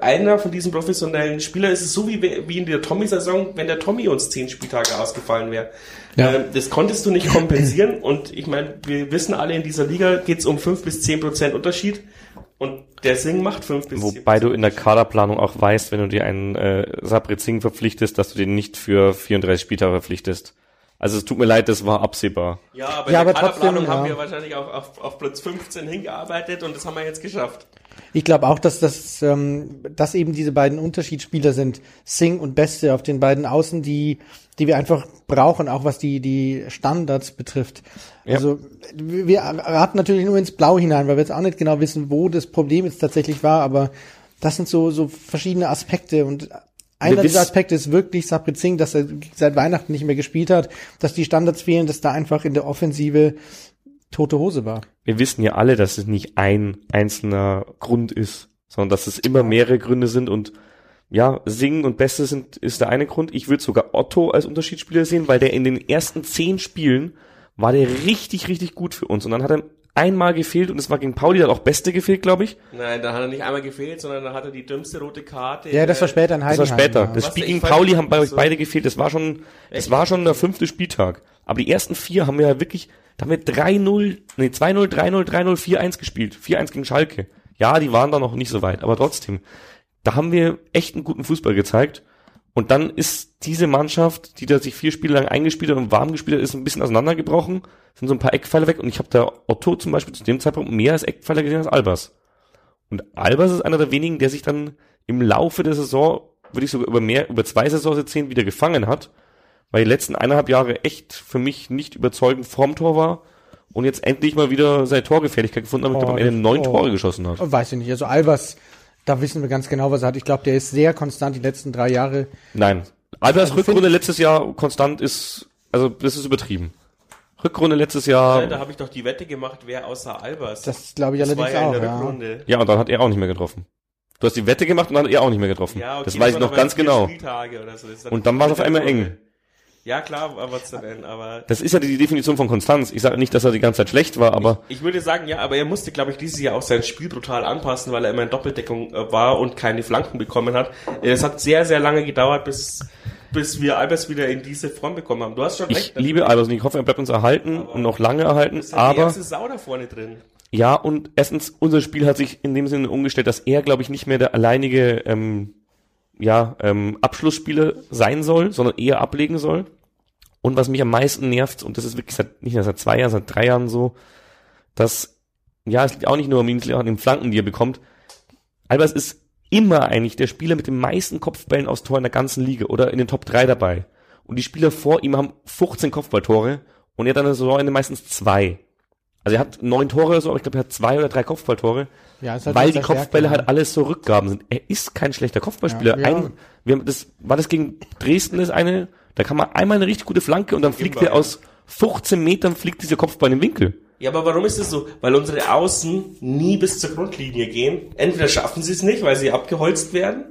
Einer von diesen professionellen Spielern ist es so wie, wie in der Tommy-Saison, wenn der Tommy uns zehn Spieltage ausgefallen wäre. Ja. Ähm, das konntest du nicht kompensieren. und ich meine, wir wissen alle, in dieser Liga geht es um fünf bis zehn Prozent Unterschied. Und der Sing macht fünf bis 10%. Wobei du in der Kaderplanung auch weißt, wenn du dir einen äh, Sabri Singh verpflichtest, dass du den nicht für 34 Spieltage verpflichtest. Also es tut mir leid, das war absehbar. Ja, aber Ja, in der aber trotzdem, Kaderplanung haben ja. wir wahrscheinlich auch auf, auf Platz 15 hingearbeitet und das haben wir jetzt geschafft. Ich glaube auch, dass das, ähm, dass eben diese beiden Unterschiedsspieler sind, Singh und Beste auf den beiden Außen, die, die wir einfach brauchen, auch was die die Standards betrifft. Ja. Also wir raten natürlich nur ins Blau hinein, weil wir jetzt auch nicht genau wissen, wo das Problem jetzt tatsächlich war, aber das sind so so verschiedene Aspekte und einer dieser Aspekte ist wirklich Sabrit Singh, dass er seit Weihnachten nicht mehr gespielt hat, dass die Standards fehlen, dass da einfach in der Offensive tote Hose war. Wir wissen ja alle, dass es nicht ein einzelner Grund ist, sondern dass es immer mehrere Gründe sind und ja, Singen und Beste sind, ist der eine Grund. Ich würde sogar Otto als Unterschiedsspieler sehen, weil der in den ersten zehn Spielen war der richtig, richtig gut für uns. Und dann hat er einmal gefehlt und es war gegen Pauli, da hat auch Beste gefehlt, glaube ich. Nein, da hat er nicht einmal gefehlt, sondern da hat er die dümmste rote Karte. Ja, das war später in Das Heidenheim. war später. ja. Das Spiel gegen Pauli haben bei euch so- beide gefehlt. Das war schon, das Echt? war schon der fünfte Spieltag. Aber die ersten vier haben wir ja wirklich, da haben wir 3-0, nee, 2-0, 3-0, 3-0, 4-1 gespielt. 4-1 gegen Schalke. Ja, die waren da noch nicht so weit, aber trotzdem. Da haben wir echt einen guten Fußball gezeigt. Und dann ist diese Mannschaft, die da sich vier Spiele lang eingespielt hat und warm gespielt hat, ist ein bisschen auseinandergebrochen. Sind so ein paar Eckpfeile weg. Und ich habe da Otto zum Beispiel zu dem Zeitpunkt mehr als Eckpfeile gesehen als Albers. Und Albers ist einer der wenigen, der sich dann im Laufe der Saison, würde ich sogar über mehr, über zwei Saisons erzählen, wieder gefangen hat. Weil die letzten eineinhalb Jahre echt für mich nicht überzeugend vorm Tor war. Und jetzt endlich mal wieder seine Torgefährlichkeit gefunden hat und ich glaube, am Ende neun oh. Tore geschossen hat. Weiß ich nicht. Also Albers, da wissen wir ganz genau, was er hat. Ich glaube, der ist sehr konstant die letzten drei Jahre. Nein. Albers Also Rückrunde letztes Jahr konstant ist, also das ist übertrieben. Rückrunde letztes Jahr, Ja, da habe ich doch die Wette gemacht, wer außer Albers. Das glaube ich Das allerdings war ja in auch. der Ja. Rückrunde. ja, und dann hat er auch nicht mehr getroffen. Du hast die Wette gemacht und dann hat er auch nicht mehr getroffen. Ja, okay, das weiß ich noch ganz genau. So. Das Und dann war es auf einmal eng. Ja, klar, aber zu nennen, aber Das ist ja die Definition von Konstanz. Ich sage nicht, dass er die ganze Zeit schlecht war, aber ich würde sagen, ja, aber er musste, glaube ich, dieses Jahr auch sein Spiel brutal anpassen, weil er immer in Doppeldeckung äh, war und keine Flanken bekommen hat. Es hat sehr, sehr lange gedauert, bis, bis wir Albers wieder in diese Form bekommen haben. Du hast schon ich recht. liebe Albers und ich hoffe, er bleibt uns erhalten und noch lange erhalten. ist die Aber erste Sau da vorne drin. ja, und erstens, unser Spiel hat sich in dem Sinne umgestellt, dass er, glaube ich, nicht mehr der alleinige ähm, ja, ähm, Abschlussspieler sein soll, sondern eher ablegen soll. Und was mich am meisten nervt, und das ist wirklich seit, nicht nur seit zwei Jahren, seit drei Jahren so, dass, ja, es liegt auch nicht nur am auch an den Flanken, die er bekommt. Albers ist immer eigentlich der Spieler mit den meisten Kopfbällen aufs Tor in der ganzen Liga oder in den Top 3 dabei. Und die Spieler vor ihm haben 15 Kopfballtore und er hat an der Saisonende meistens zwei. Also er hat neun Tore oder so, aber ich glaube, er hat zwei oder drei Kopfballtore, Ja, halt weil eine die Kopfbälle halt alles so Rückgaben sind. Er ist kein schlechter Kopfballspieler. Ja, ja. Ein, wir haben das, war das gegen Dresden das eine, da kann man einmal eine richtig gute Flanke und dann fliegt Immer, er ja. aus 15 Metern fliegt dieser Kopfball in den Winkel. Ja, aber warum ist das so? Weil unsere Außen nie bis zur Grundlinie gehen. Entweder schaffen sie es nicht, weil sie abgeholzt werden,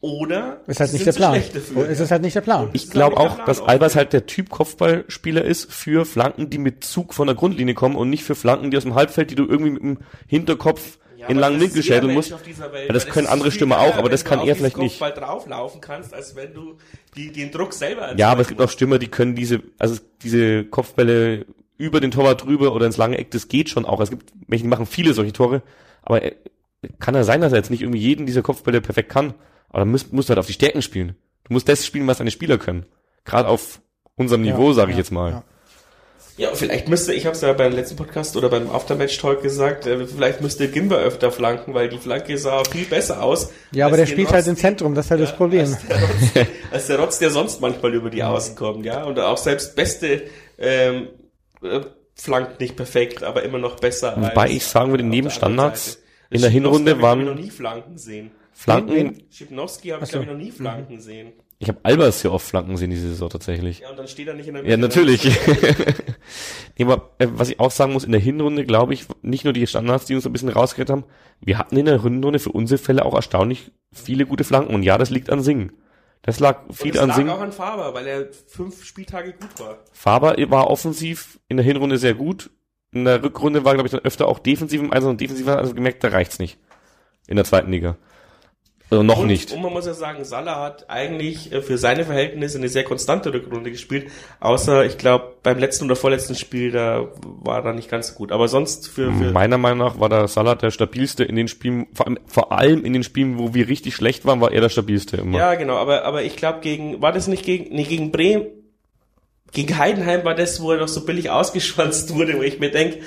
oder Ist halt nicht der Plan. Ist es halt nicht der Plan. Ich glaube halt auch, der dass Albers halt der Typ Kopfballspieler ist für Flanken, die mit Zug von der Grundlinie kommen und nicht für Flanken, die aus dem Halbfeld, die du irgendwie mit dem Hinterkopf Ja, in aber langen das ist Winkel jeder schädeln Mensch musst. Welt, Ja, das können andere Stürmer auch, aber wenn das du kann er vielleicht nicht. Kopfball drauflaufen kannst, als wenn du die, den Druck selber Ja, aber es gibt auch Stürmer, die können diese, also diese Kopfbälle über den Torwart drüber oder ins lange Eck, das geht schon auch. Es gibt welche, die machen viele solche Tore, aber äh, kann ja sein, dass er jetzt nicht irgendwie jeden dieser Kopfbälle perfekt kann. Aber dann musst, musst du halt auf die Stärken spielen. Du musst das spielen, was deine Spieler können. Gerade auf unserem Niveau, sage ich ja, jetzt mal. ja. Ja, vielleicht müsste, ich habe es ja beim letzten Podcast oder beim Aftermatch-Talk gesagt, äh, vielleicht müsste Gimba öfter flanken, weil die Flanke sah viel besser aus. Ja, aber der spielt halt Rotz- im Zentrum, das ist halt das Ja, Problem. Als der, Rotz, als der Rotz, der sonst manchmal über die Außen kommt, ja. Und auch selbst Beste ähm, äh, flankt nicht perfekt, aber immer noch besser. Wobei ich sagen würde, neben Standards in der Hinrunde waren- noch nie Flanken sehen. Flanken, Schipnowski habe ich, glaube ich, noch nie Flanken sehen. Ich habe Albers hier oft Flanken sehen diese Saison tatsächlich. Ja, und dann steht er nicht in der Ja, Mitte. natürlich. nee, aber äh, was ich auch sagen muss, in der Hinrunde glaube ich, nicht nur die Standards, die uns ein bisschen rausgerettet haben, wir hatten in der Hinrunde für unsere Fälle auch erstaunlich viele gute Flanken. Und ja, das liegt an Singen. Das lag Und viel es an lag Singen. auch an Faber, weil er fünf Spieltage gut war. Faber war offensiv in der Hinrunde sehr gut. In der Rückrunde war, glaube ich, dann öfter auch defensiv im Einsatz und defensiv, also gemerkt, da reicht's nicht. In der zweiten Liga. Also noch und, nicht. Und man muss ja sagen, Salah hat eigentlich äh, für seine Verhältnisse eine sehr konstante Rückrunde gespielt. Außer, ich glaube, beim letzten oder vorletzten Spiel, da war er nicht ganz so gut. Aber sonst für, für Meiner Meinung nach war der Salah der stabilste in den Spielen, vor allem, vor allem in den Spielen, wo wir richtig schlecht waren, war er der stabilste immer. ja, genau. Aber, aber ich glaube, gegen, war das nicht gegen, nee, gegen Bremen? Gegen Heidenheim war das, wo er noch so billig ausgeschwanzt wurde, wo ich mir denk,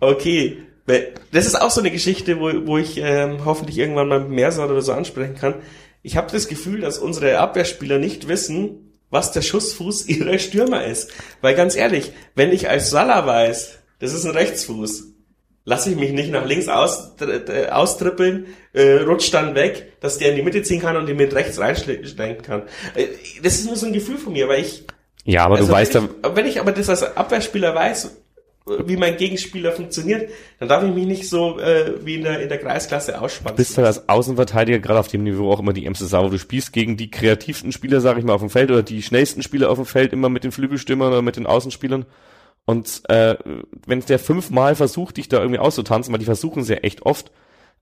okay, das ist auch so eine Geschichte, wo, wo ich ähm, hoffentlich irgendwann mal mehr oder so ansprechen kann. Ich habe das Gefühl, dass unsere Abwehrspieler nicht wissen, was der Schussfuß ihrer Stürmer ist. Weil ganz ehrlich, wenn ich als Salah weiß, das ist ein Rechtsfuß, lasse ich mich nicht nach links aus, äh, austrippeln, äh, rutscht dann weg, dass der in die Mitte ziehen kann und den mit rechts reinschlenken kann. Äh, das ist nur so ein Gefühl von mir, weil ich Ja, aber also du weißt ja, wenn ich aber das als Abwehrspieler weiß, wie mein Gegenspieler funktioniert, dann darf ich mich nicht so äh, wie in der, in der Kreisklasse ausspannen. bist halt als Außenverteidiger gerade auf dem Niveau auch immer die Emse Sau. Du spielst gegen die kreativsten Spieler, sag ich mal, auf dem Feld oder die schnellsten Spieler auf dem Feld, immer mit den Flügelstürmern oder mit den Außenspielern. Und äh, wenn der fünfmal versucht, dich da irgendwie auszutanzen, weil die versuchen es ja echt oft,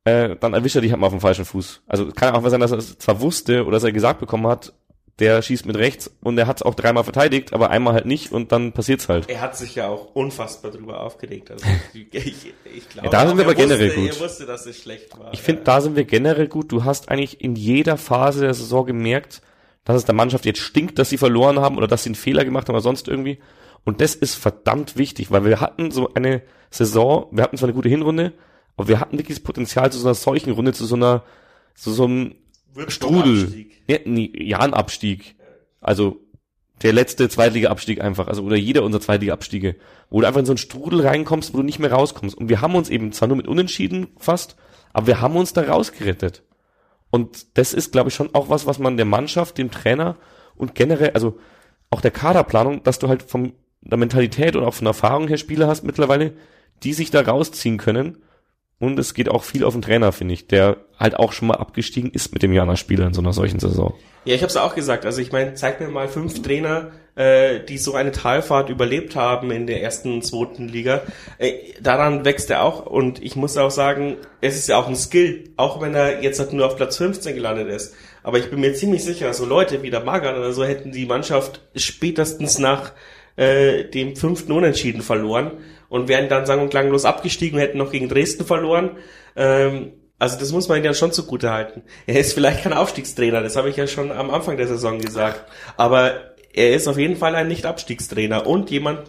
äh, dann erwischt er dich halt mal auf dem falschen Fuß. Also kann auch mal sein, dass er es zwar wusste oder dass er gesagt bekommen hat, der schießt mit rechts und er hat es auch dreimal verteidigt, aber einmal halt nicht und dann passiert's halt. Er hat sich ja auch unfassbar drüber aufgeregt. Also ich, ich glaube, Ja, da sind wir er aber generell wusste, gut. Er wusste, dass es schlecht war. Ich finde, da sind wir generell gut. Du hast eigentlich in jeder Phase der Saison gemerkt, dass es der Mannschaft jetzt stinkt, dass sie verloren haben oder dass sie einen Fehler gemacht haben oder sonst irgendwie. Und das ist verdammt wichtig, weil wir hatten so eine Saison, wir hatten zwar eine gute Hinrunde, aber wir hatten wirklich das Potenzial zu so einer solchen Runde, zu so einer, zu so einem Strudel. Ja, nee, ja, ein Abstieg. Also der letzte Zweitliga-Abstieg einfach, also oder jeder unserer Zweitliga-Abstiege, wo du einfach in so einen Strudel reinkommst, wo du nicht mehr rauskommst. Und wir haben uns eben zwar nur mit Unentschieden fast, aber wir haben uns da rausgerettet. Und das ist, glaube ich, schon auch was, was man der Mannschaft, dem Trainer und generell, also auch der Kaderplanung, dass du halt von der Mentalität und auch von der Erfahrung her Spieler hast mittlerweile, die sich da rausziehen können. Und es geht auch viel auf den Trainer, finde ich, der halt auch schon mal abgestiegen ist mit dem Jana-Spieler in so einer solchen Saison. Ja, ich habe es auch gesagt. Also ich meine, zeig mir mal fünf Trainer, äh, die so eine Talfahrt überlebt haben in der ersten, zweiten Liga. Äh, daran wächst er auch. Und ich muss auch sagen, es ist ja auch ein Skill, auch wenn er jetzt halt nur auf Platz 15 gelandet ist. Aber ich bin mir ziemlich sicher, so Leute wie der Magan oder so hätten die Mannschaft spätestens nach äh, dem fünften Unentschieden verloren und wären dann sang- und klanglos abgestiegen und hätten noch gegen Dresden verloren. Ähm, also das muss man ihm ja schon zugute halten. Er ist vielleicht kein Aufstiegstrainer, das habe ich ja schon am Anfang der Saison gesagt. Aber er ist auf jeden Fall ein Nicht-Abstiegstrainer und jemand,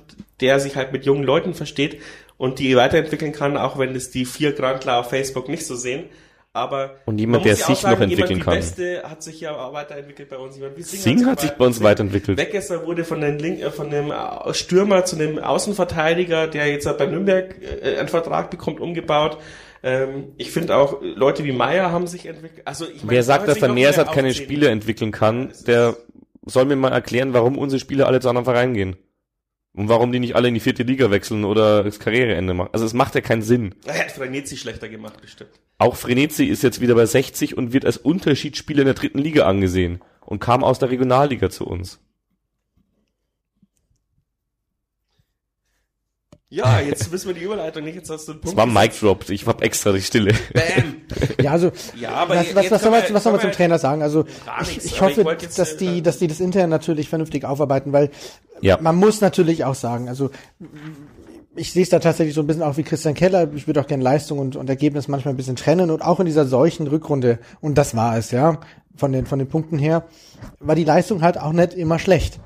der sich halt mit jungen Leuten versteht und die weiterentwickeln kann, auch wenn es die vier Grandler auf Facebook nicht so sehen. Aber Und jemand, der ja sich noch entwickeln jemand, kann. Die Beste hat sich ja auch weiterentwickelt bei uns. Jemand wie Singh hat sich bei uns weiterentwickelt. Weggesser wurde von dem, Link, äh, von dem äh, Stürmer zu einem Außenverteidiger, der jetzt bei Nürnberg äh, einen Vertrag bekommt, umgebaut. Ähm, ich finde auch, Leute wie Meier haben sich entwickelt. Also ich meine, Wer sagt, dass der Meers hat keine. Spiele entwickeln kann, der soll mir mal erklären, warum unsere Spieler alle zu anderen Vereinen gehen. Und warum die nicht alle in die vierte Liga wechseln oder das Karriereende machen. Also es macht ja keinen Sinn. Er hat Franezi schlechter gemacht, bestimmt. Auch Frenetzi ist jetzt wieder bei 60 und wird als Unterschiedsspieler in der dritten Liga angesehen und kam aus der Regionalliga zu uns. Ja, jetzt wissen wir die Überleitung nicht. Jetzt hast du einen Das Punkt. war ein Mic Drop. Ich hab extra die Stille. Bam. Ja, also Ja, aber was, was, was, soll man, wir- was soll man zum Trainer sagen? Also Gar ich, nichts, ich ich hoffe, wollte jetzt, dass äh, die, dass die das intern natürlich vernünftig aufarbeiten, weil Ja. man muss natürlich auch sagen, also ich sehe es da tatsächlich so ein bisschen auch wie Christian Keller. Ich würde auch gerne Leistung und, und Ergebnis manchmal ein bisschen trennen und auch in dieser solchen Rückrunde und das war es ja von den von den Punkten her war die Leistung halt auch nicht immer schlecht.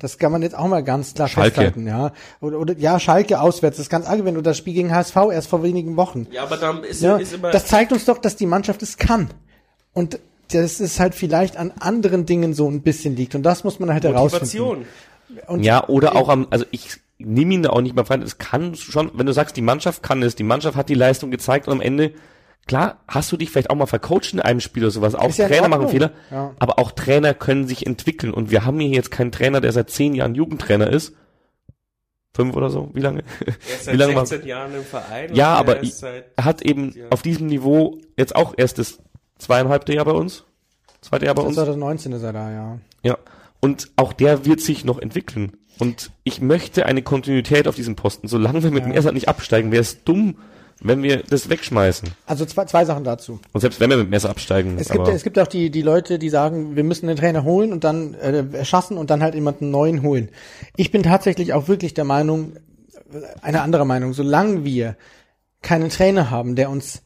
Das kann man jetzt auch mal ganz klar Schalke. festhalten, ja. Oder, oder ja, Schalke auswärts, das ist ganz allgemein. Oder das Spiel gegen HSV erst vor wenigen Wochen. Ja, aber dann ist, Ja, ist immer. das zeigt uns doch, dass die Mannschaft es kann. Und das ist halt vielleicht an anderen Dingen so ein bisschen liegt. Und das muss man halt herausfinden. Motivation. Und Ja, oder auch am, also ich nehme ihn da auch nicht mehr frei. Es kann schon, wenn du sagst, die Mannschaft kann es, die Mannschaft hat die Leistung gezeigt und am Ende, klar, hast du dich vielleicht auch mal vercoacht in einem Spiel oder sowas. Auch Ist ja in Trainer machen. Fehler, Ja. aber auch Trainer können sich entwickeln. Und wir haben hier jetzt keinen Trainer, der seit zehn Jahren Jugendtrainer ist. Fünf oder so, wie lange? Er ist Wie seit lange war- 16 Jahren im Verein. Ja, und aber er hat eben Ja. auf diesem Niveau jetzt auch erst das zweieinhalbte Jahr bei uns. Zweite Jahr bei uns. 2019 ist er da, ja. Ja. Und auch der wird sich noch entwickeln. Und ich möchte eine Kontinuität auf diesem Posten. Solange wir mit Ja. dem Messer nicht absteigen, wäre es dumm, wenn wir das wegschmeißen. Also zwei, zwei Sachen dazu. Und selbst wenn wir mit Messer absteigen. Es gibt, es gibt auch die, die Leute, die sagen, wir müssen den Trainer holen und dann äh, erschaffen und dann halt jemanden neuen holen. Ich bin tatsächlich auch wirklich der Meinung, eine andere Meinung, solange wir keinen Trainer haben, der uns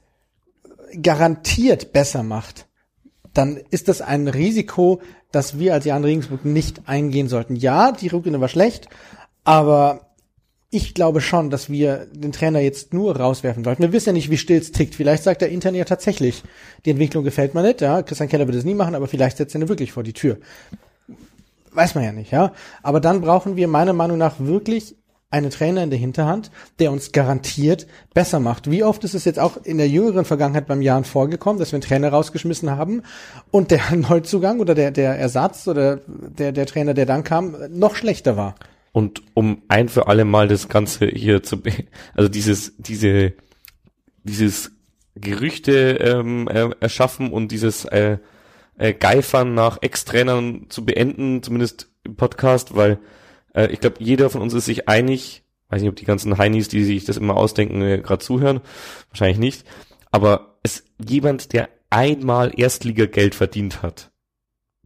garantiert besser macht, dann ist das ein Risiko, das wir als Jan Regensburg nicht eingehen sollten. Ja, die Rückrunde war schlecht, aber ich glaube schon, dass wir den Trainer jetzt nur rauswerfen sollten. Wir wissen ja nicht, wie Stilz tickt. Vielleicht sagt er intern ja tatsächlich, die Entwicklung gefällt mir nicht. Ja, Christian Keller wird es nie machen, aber vielleicht setzt er ihn wirklich vor die Tür. Weiß man ja nicht, ja. Aber dann brauchen wir meiner Meinung nach wirklich einen Trainer in der Hinterhand, der uns garantiert besser macht. Wie oft ist es jetzt auch in der jüngeren Vergangenheit beim Jahren vorgekommen, dass wir einen Trainer rausgeschmissen haben und der Neuzugang oder der, der Ersatz oder der, der Trainer, der dann kam, noch schlechter war. Und um ein für alle Mal das Ganze hier zu, be also dieses, diese, dieses Gerüchte ähm, äh, erschaffen und dieses äh, äh, Geifern nach Ex-Trainern zu beenden, zumindest im Podcast, weil äh, ich glaube, jeder von uns ist sich einig, weiß nicht, ob die ganzen Heinis, die sich das immer ausdenken, äh, gerade zuhören. Wahrscheinlich nicht. Aber es jemand, der einmal Erstliga-Geld verdient hat,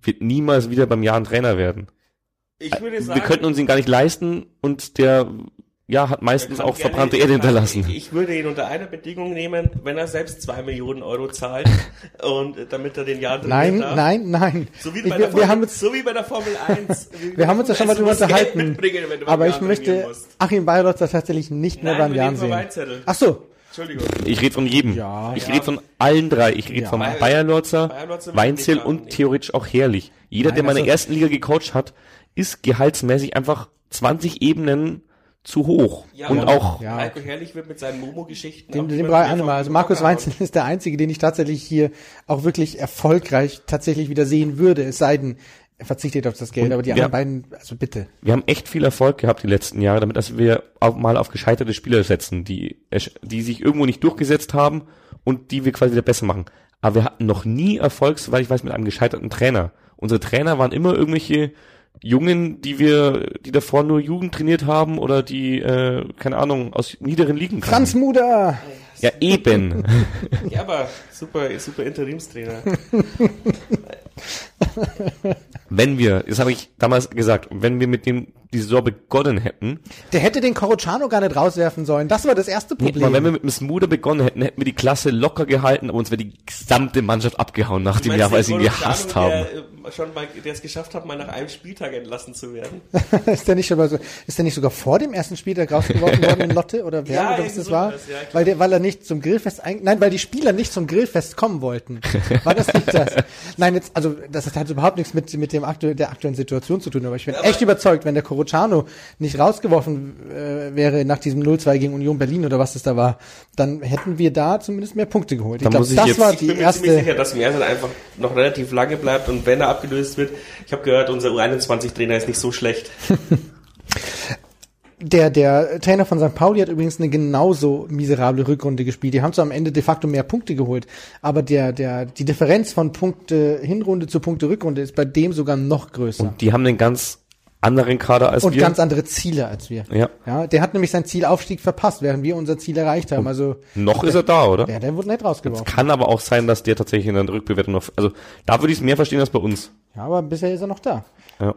wird niemals wieder beim Jahr ein Trainer werden. Ich würde sagen, Wir könnten uns ihn gar nicht leisten und der ja hat meistens auch verbrannte Erde hinterlassen. Ich, würde ihn unter einer Bedingung nehmen, wenn er selbst zwei Millionen Euro zahlt und damit er den Jahr Nein, darf. nein, nein. So wie, Ich- bei wir, Formel, haben uns, so wie bei der Formel 1. wir haben uns ja schon mal Also, Geld unterhalten. mitbringen, wenn du beim Aber Jahr ich möchte. Achim Bayerlotzer tatsächlich nicht mehr Nein, beim Jahren reden von sehen. Ach so. Entschuldigung. Ich rede von jedem. Ja. ich Ja. rede von allen drei. Ich rede Ja. von Bayer- Bayerlotzer, Weinzel und theoretisch auch Herrlich. Jeder, Nein, der mal in der also- ersten Liga gecoacht hat, ist gehaltsmäßig einfach 20 Ebenen zu hoch. Ja, und auch Ja. Heiko Herrlich wird mit seinen Momo-Geschichten Den, den brauche ich vom Also Markus. Weinzel ist der einzige, den ich tatsächlich hier auch wirklich erfolgreich tatsächlich wieder sehen würde. Es sei denn, er verzichtet auf das Geld. Und aber die anderen beiden, also bitte. wir haben echt viel Erfolg gehabt die letzten Jahre, damit dass wir auch mal auf gescheiterte Spieler setzen, die, die sich irgendwo nicht durchgesetzt haben und die wir quasi wieder besser machen. Aber wir hatten noch nie Erfolg, soweit ich weiß, mit einem gescheiterten Trainer. Unsere Trainer waren immer irgendwelche Jungen, die wir, die davor nur Jugend trainiert haben oder die, äh, keine Ahnung, aus niederen Ligen kamen. Franz Muder! Ja, eben. Ja, aber super, super Interimstrainer. wenn wir, das habe ich damals gesagt, wenn wir mit dem die Saison begonnen hätten, Der hätte den Corrucciano gar nicht rauswerfen sollen. Das war das erste Problem. aber wenn wir mit dem Smoother begonnen hätten, hätten wir die Klasse locker gehalten, aber uns wäre die gesamte Mannschaft abgehauen nach dem Jahr, weil sie ihn gehasst haben. Der, äh, schon mal, der es geschafft hat, mal nach einem Spieltag entlassen zu werden. ist der nicht schon mal so, ist der nicht sogar vor dem ersten Spieltag rausgeworfen worden in Lotte oder wer Ja, oder was das war? sowas, ja, weil der, weil er nicht zum Grillfest ein, nein, weil die Spieler nicht zum Grillfest kommen wollten. War das nicht das? Nein, jetzt, also, das hat überhaupt nichts mit, mit dem aktu der aktuellen Situation zu tun, aber ich bin Aber- echt überzeugt, wenn der Corrucciano nicht rausgeworfen äh, wäre nach diesem 0-2 gegen Union Berlin oder was das da war, dann hätten wir da zumindest mehr Punkte geholt. Ich Da glaube, muss ich das jetzt- war Ich die bin mir ziemlich erste, sicher, dass Mersen einfach noch relativ lange bleibt und wenn er abgelöst wird, ich habe gehört, unser U21-Trainer ist nicht so schlecht. Der, der Trainer von St. Pauli hat übrigens eine genauso miserable Rückrunde gespielt. Die haben zwar am Ende de facto mehr Punkte geholt, aber der, der, die Differenz von Punkte Hinrunde zu Punkte Rückrunde ist bei dem sogar noch größer. Und die haben einen ganz anderen Kader als Und wir. ganz andere Ziele als wir. ja. Ja, der hat nämlich sein Zielaufstieg verpasst, während wir unser Ziel erreicht haben. Also, Noch ist er da, oder? ja, der wurde nicht Es rausgeworfen. kann aber auch sein, dass der tatsächlich in der Rückbewertung noch, also da würde ich es mehr verstehen als bei uns. Ja, aber bisher ist er noch da. Ja.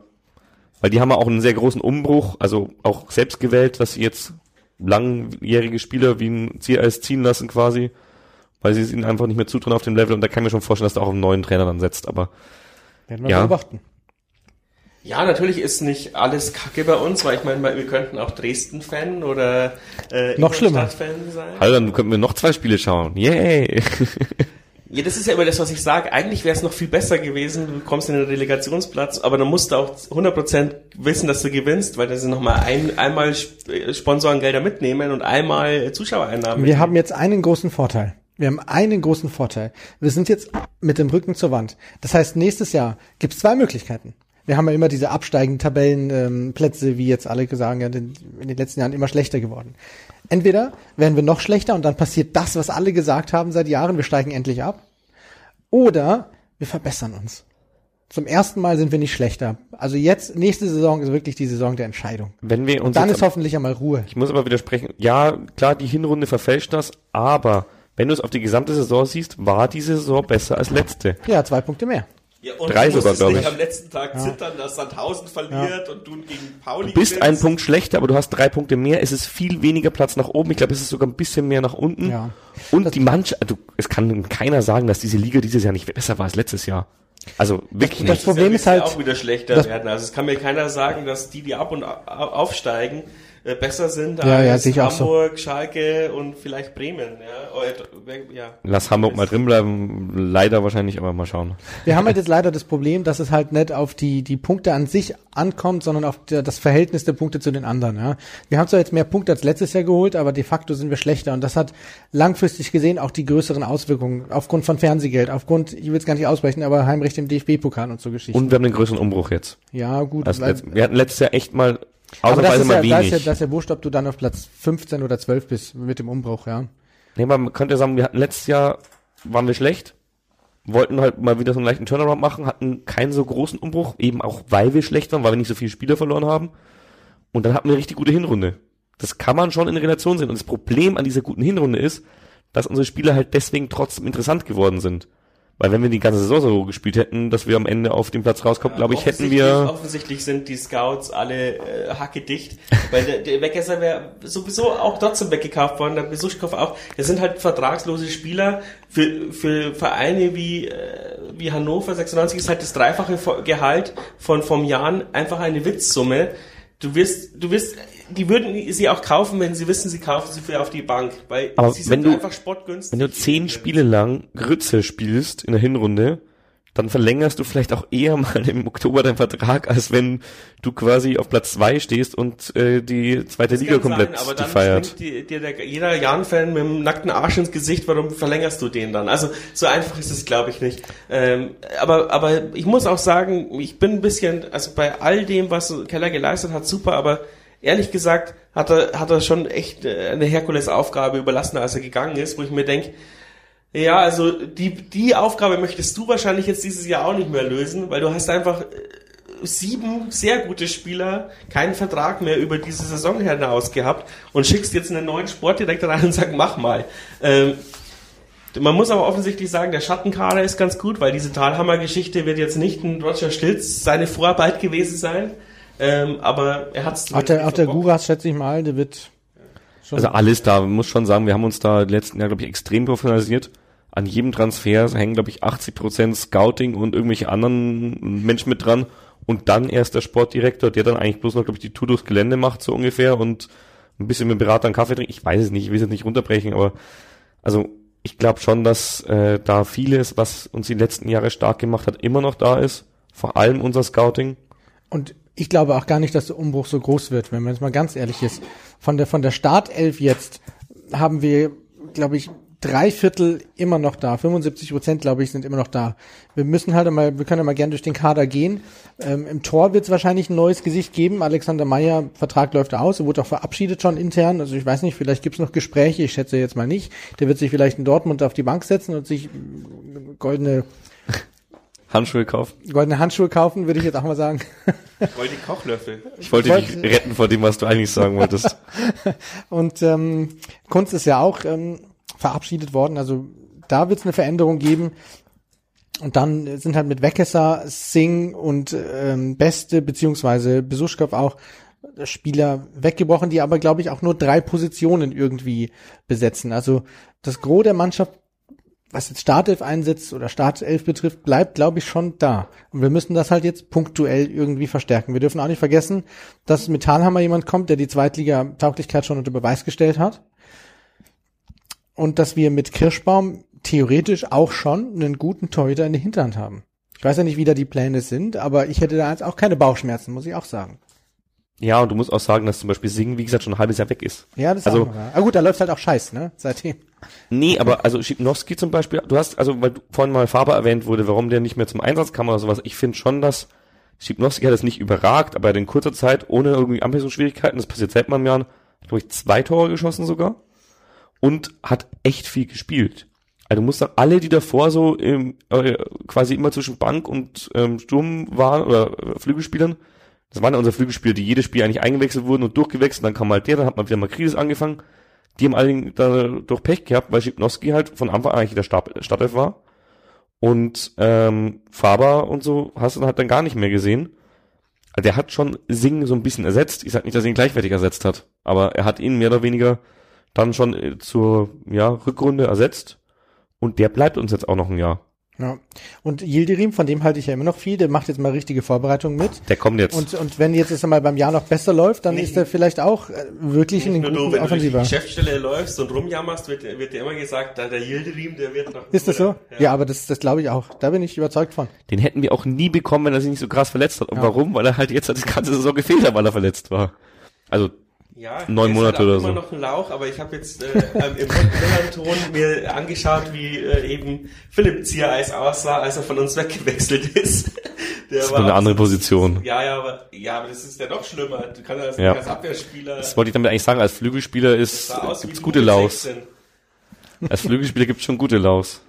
Weil die haben ja auch einen sehr großen Umbruch, also auch selbst gewählt, dass sie jetzt langjährige Spieler wie ein CRS ziehen lassen quasi, weil sie es ihnen einfach nicht mehr zutrauen auf dem Level und da kann ich mir schon vorstellen, dass da auch einen neuen Trainer dann setzt, aber Werden wir Ja. beobachten. Ja, natürlich ist nicht alles kacke bei uns, weil ich meine, wir könnten auch Dresden-Fan oder äh, Noch schlimmer. Ingolstadt-Fan sein. halt, dann könnten wir noch zwei Spiele schauen. Yay! Ja, das ist ja immer das, was ich sage. Eigentlich wäre es noch viel besser gewesen. Du kommst in den Relegationsplatz, aber dann musst du auch 100% wissen, dass du gewinnst, weil das sind nochmal ein, einmal äh, Sponsorengelder mitnehmen und einmal Zuschauereinnahmen. Wir haben jetzt einen großen Vorteil. Wir haben einen großen Vorteil. Wir sind jetzt mit dem Rücken zur Wand. Das heißt, nächstes Jahr gibt es zwei Möglichkeiten. Wir haben ja immer diese absteigenden Tabellenplätze, ähm, Plätze, wie jetzt alle sagen, ja, in den letzten Jahren immer schlechter geworden. Entweder werden wir noch schlechter und dann passiert das, was alle gesagt haben seit Jahren, wir steigen endlich ab. Oder wir verbessern uns. Zum ersten Mal sind wir nicht schlechter. Also jetzt, nächste Saison ist wirklich die Saison der Entscheidung. Wenn wir uns Dann jetzt ist hoffentlich einmal Ruhe. Ich muss aber widersprechen. Ja, klar, die Hinrunde verfälscht das, aber wenn du es auf die gesamte Saison siehst, war diese Saison besser als letzte. Ja, zwei Punkte mehr. Ja, und drei du sogar, musstest glaub nicht ich. am letzten Tag zittern, dass Sandhausen verliert und du gegen Pauli Du bist einen Punkt schlechter, aber du hast drei Punkte mehr. Es ist viel weniger Platz nach oben. Ich glaube, es ist sogar ein bisschen mehr nach unten. Ja. Und die Mannschaft, du, es kann keiner sagen, dass diese Liga dieses Jahr nicht besser war als letztes Jahr. Also wirklich das nicht. Problem ja, ist halt- auch wieder schlechter das- werden. Also es kann mir keiner sagen, dass die, die ab und au- aufsteigen, äh, besser sind Ja, ja, als sehe ich auch so. Hamburg, Schalke und vielleicht Bremen. Ja, Oder, ja. Lass Hamburg mal drin bleiben. Leider wahrscheinlich, aber mal schauen. Wir haben halt jetzt leider das Problem, dass es halt nicht auf die, die Punkte an sich ankommt, sondern auf das Verhältnis der Punkte zu den anderen. Ja. Wir haben zwar jetzt mehr Punkte als letztes Jahr geholt, aber de facto sind wir schlechter. Und das hat langfristig gesehen auch die größeren Auswirkungen aufgrund von Fernsehgeld, aufgrund, ich will es gar nicht aussprechen, aber Heimrecht im DFB-Pokal und so Geschichten. Und wir haben den größeren Umbruch jetzt. ja, gut. Als weil- letzt, wir hatten letztes Jahr echt mal aber das ist, ja, mal das, ist ja, wenig. das ist ja wurscht, ob du dann auf Platz 15 oder 12 bist mit dem Umbruch, ja. Nee, man könnte sagen, wir hatten letztes Jahr, waren wir schlecht, wollten halt mal wieder so einen leichten Turnaround machen, hatten keinen so großen Umbruch, eben auch weil wir schlecht waren, weil wir nicht so viele Spieler verloren haben. Und dann hatten wir eine richtig gute Hinrunde. das kann man schon in Relation sehen. Und das Problem an dieser guten Hinrunde ist, dass unsere Spieler halt deswegen trotzdem interessant geworden sind. Weil wenn wir die ganze Saison so gespielt hätten, dass wir am Ende auf den Platz rauskommen, glaube ich, hätten wir... Offensichtlich sind die Scouts alle äh, hackedicht, weil der, der Wegesser wäre sowieso auch trotzdem weggekauft worden, der Besuchskopf auch. Das sind halt vertragslose Spieler. Für, für Vereine wie, äh, wie Hannover 96 ist halt das dreifache Gehalt von vom Jahren einfach eine Witzsumme. Du wirst, du wirst, die würden sie auch kaufen, wenn sie wissen, sie kaufen sie für auf die Bank, weil Aber sie wenn du, einfach sportgünstig. Wenn du zehn Spiele lang Grütze spielst in der Hinrunde, dann verlängerst du vielleicht auch eher mal im Oktober deinen Vertrag, als wenn du quasi auf Platz zwei stehst und äh, die zweite Das Liga komplett sein, aber dann feiert. dir, dir der, jeder Jan-Fan mit dem nackten Arsch ins Gesicht, warum verlängerst du den dann? Also so einfach ist es, glaube ich, nicht. Ähm, aber, aber ich muss auch sagen, ich bin ein bisschen, also bei all dem, was Keller geleistet hat, super, aber ehrlich gesagt hat er, hat er schon echt äh, eine Herkulesaufgabe überlassen, als er gegangen ist, wo ich mir denke, ja, also die, die Aufgabe möchtest du wahrscheinlich jetzt dieses Jahr auch nicht mehr lösen, weil du hast einfach äh, sieben sehr gute Spieler keinen Vertrag mehr über diese Saison hinaus gehabt und schickst jetzt einen neuen Sportdirektor rein und sagst, mach mal. Ähm, man muss aber offensichtlich sagen, der Schattenkader ist ganz gut, weil diese Talhammer-Geschichte wird jetzt nicht ein Roger Stilz seine Vorarbeit gewesen sein. Ähm, aber er hat es Auch der, Guras, schätze ich mal, der wird schon. Also alles da, man muss schon sagen, wir haben uns da letzten Jahr, glaube ich, extrem professionalisiert. An jedem Transfer hängen, glaube ich, 80 Prozent Scouting und irgendwelche anderen Menschen mit dran. Und dann erst der Sportdirektor, der dann eigentlich bloß noch, glaube ich, die Tour durchs Gelände macht, so ungefähr, und ein bisschen mit dem Berater einen Kaffee trinkt. Ich weiß es nicht, ich will es jetzt nicht runterbrechen, aber also ich glaube schon, dass äh, da vieles, was uns die letzten Jahre stark gemacht hat, immer noch da ist. Vor allem unser Scouting. Und ich glaube auch gar nicht, dass der Umbruch so groß wird, wenn man jetzt mal ganz ehrlich ist. Von der, von der Startelf jetzt haben wir, glaube ich, drei Viertel immer noch da. 75 Prozent, glaube ich, sind immer noch da. Wir müssen halt einmal, wir können ja mal gern durch den Kader gehen. Ähm, Im Tor wird es wahrscheinlich ein neues Gesicht geben. Alexander Meyer, Vertrag läuft aus, er wurde auch verabschiedet schon intern. Also ich weiß nicht, vielleicht gibt es noch Gespräche, ich schätze jetzt mal nicht. Der wird sich vielleicht in Dortmund auf die Bank setzen und sich äh, goldene, Handschuhe kaufen. goldene Handschuhe kaufen, würde ich jetzt auch mal sagen. Wollte die Kochlöffel. Ich wollte Wollte- dich retten vor dem, was du eigentlich sagen wolltest. Und ähm, Kunst ist ja auch ähm, verabschiedet worden. Also da wird es eine Veränderung geben. Und dann sind halt mit Weckesser, Singh und ähm, Beste beziehungsweise Besuschkow auch Spieler weggebrochen, die aber, glaube ich, auch nur drei Positionen irgendwie besetzen. Also das Gros der Mannschaft, was jetzt Startelf einsetzt oder Startelf betrifft, bleibt, glaube ich, schon da. Und wir müssen das halt jetzt punktuell irgendwie verstärken. Wir dürfen auch nicht vergessen, dass mit Talhammer jemand kommt, der die Zweitliga-Tauglichkeit schon unter Beweis gestellt hat. Und dass wir mit Kirschbaum theoretisch auch schon einen guten Torhüter in der Hinterhand haben. Ich weiß ja nicht, wie da die Pläne sind, aber ich hätte da jetzt auch keine Bauchschmerzen, muss ich auch sagen. Ja, und du musst auch sagen, dass zum Beispiel Singen, wie gesagt, schon ein halbes Jahr weg ist. Ja, das ist Also- auch wahr. Aber gut, da läuft halt auch Scheiß, ne? Seitdem. Nee, aber also Schipnowski zum Beispiel, du hast, also weil du vorhin mal Faber erwähnt wurde, warum der nicht mehr zum Einsatz kam oder sowas, ich finde schon, dass Schipnowski hat es nicht überragt, aber er in kurzer Zeit, ohne irgendwie Anpassungsschwierigkeiten, das passiert seit einem Jahr, glaube ich, zwei Tore geschossen sogar und hat echt viel gespielt. Also du musst sagen, alle, die davor so im, äh, quasi immer zwischen Bank und ähm, Sturm waren oder äh, Flügelspielern, das waren ja unsere Flügelspieler, die jedes Spiel eigentlich eingewechselt wurden und durchgewechselt, dann kam halt der, dann hat man wieder Makridis angefangen. Die haben alle da durch Pech gehabt, weil Schipnowski halt von Anfang an eigentlich der Startelf war. Und ähm, Faber und so hast du halt dann gar nicht mehr gesehen. Also Der hat schon Singen so ein bisschen ersetzt. Ich sag nicht, dass er ihn gleichwertig ersetzt hat, aber er hat ihn mehr oder weniger dann schon äh, zur ja, Rückrunde ersetzt. Und der bleibt uns jetzt auch noch ein Jahr. Ja. Und Yildirim, von dem halte ich ja immer noch viel, der macht jetzt mal richtige Vorbereitungen mit. Der kommt jetzt. Und, und wenn jetzt es mal beim Jahr noch besser läuft, dann Nicht- ist er vielleicht auch äh, wirklich ein Nicht nur du, guter wenn du die Offensiver. Geschäftsstelle läufst und rumjammerst, wird, wird dir immer gesagt, da der Yildirim, der wird noch... Ist das so? Ja, aber das, das glaube ich auch. Da bin ich überzeugt von. Den hätten wir auch nie bekommen, wenn er sich nicht so krass verletzt hat. Und Ja. warum? Weil er halt jetzt die ganze Saison gefehlt hat, weil er verletzt war. Also Ja, Neun ist Monate halt oder immer so. noch ein Lauch, aber ich habe jetzt äh, im Millanton mir angeschaut, wie äh, eben Philipp Ziereis aussah, als er von uns weggewechselt ist. Der das ist nur eine andere Position. Ja, ja, aber, ja, aber das ist ja noch schlimmer. Du kannst als, Ja. als Abwehrspieler... Das wollte ich damit eigentlich sagen. Als Flügelspieler ist, gibt's gute Laus. 16. Als Flügelspieler gibt's schon gute Laus.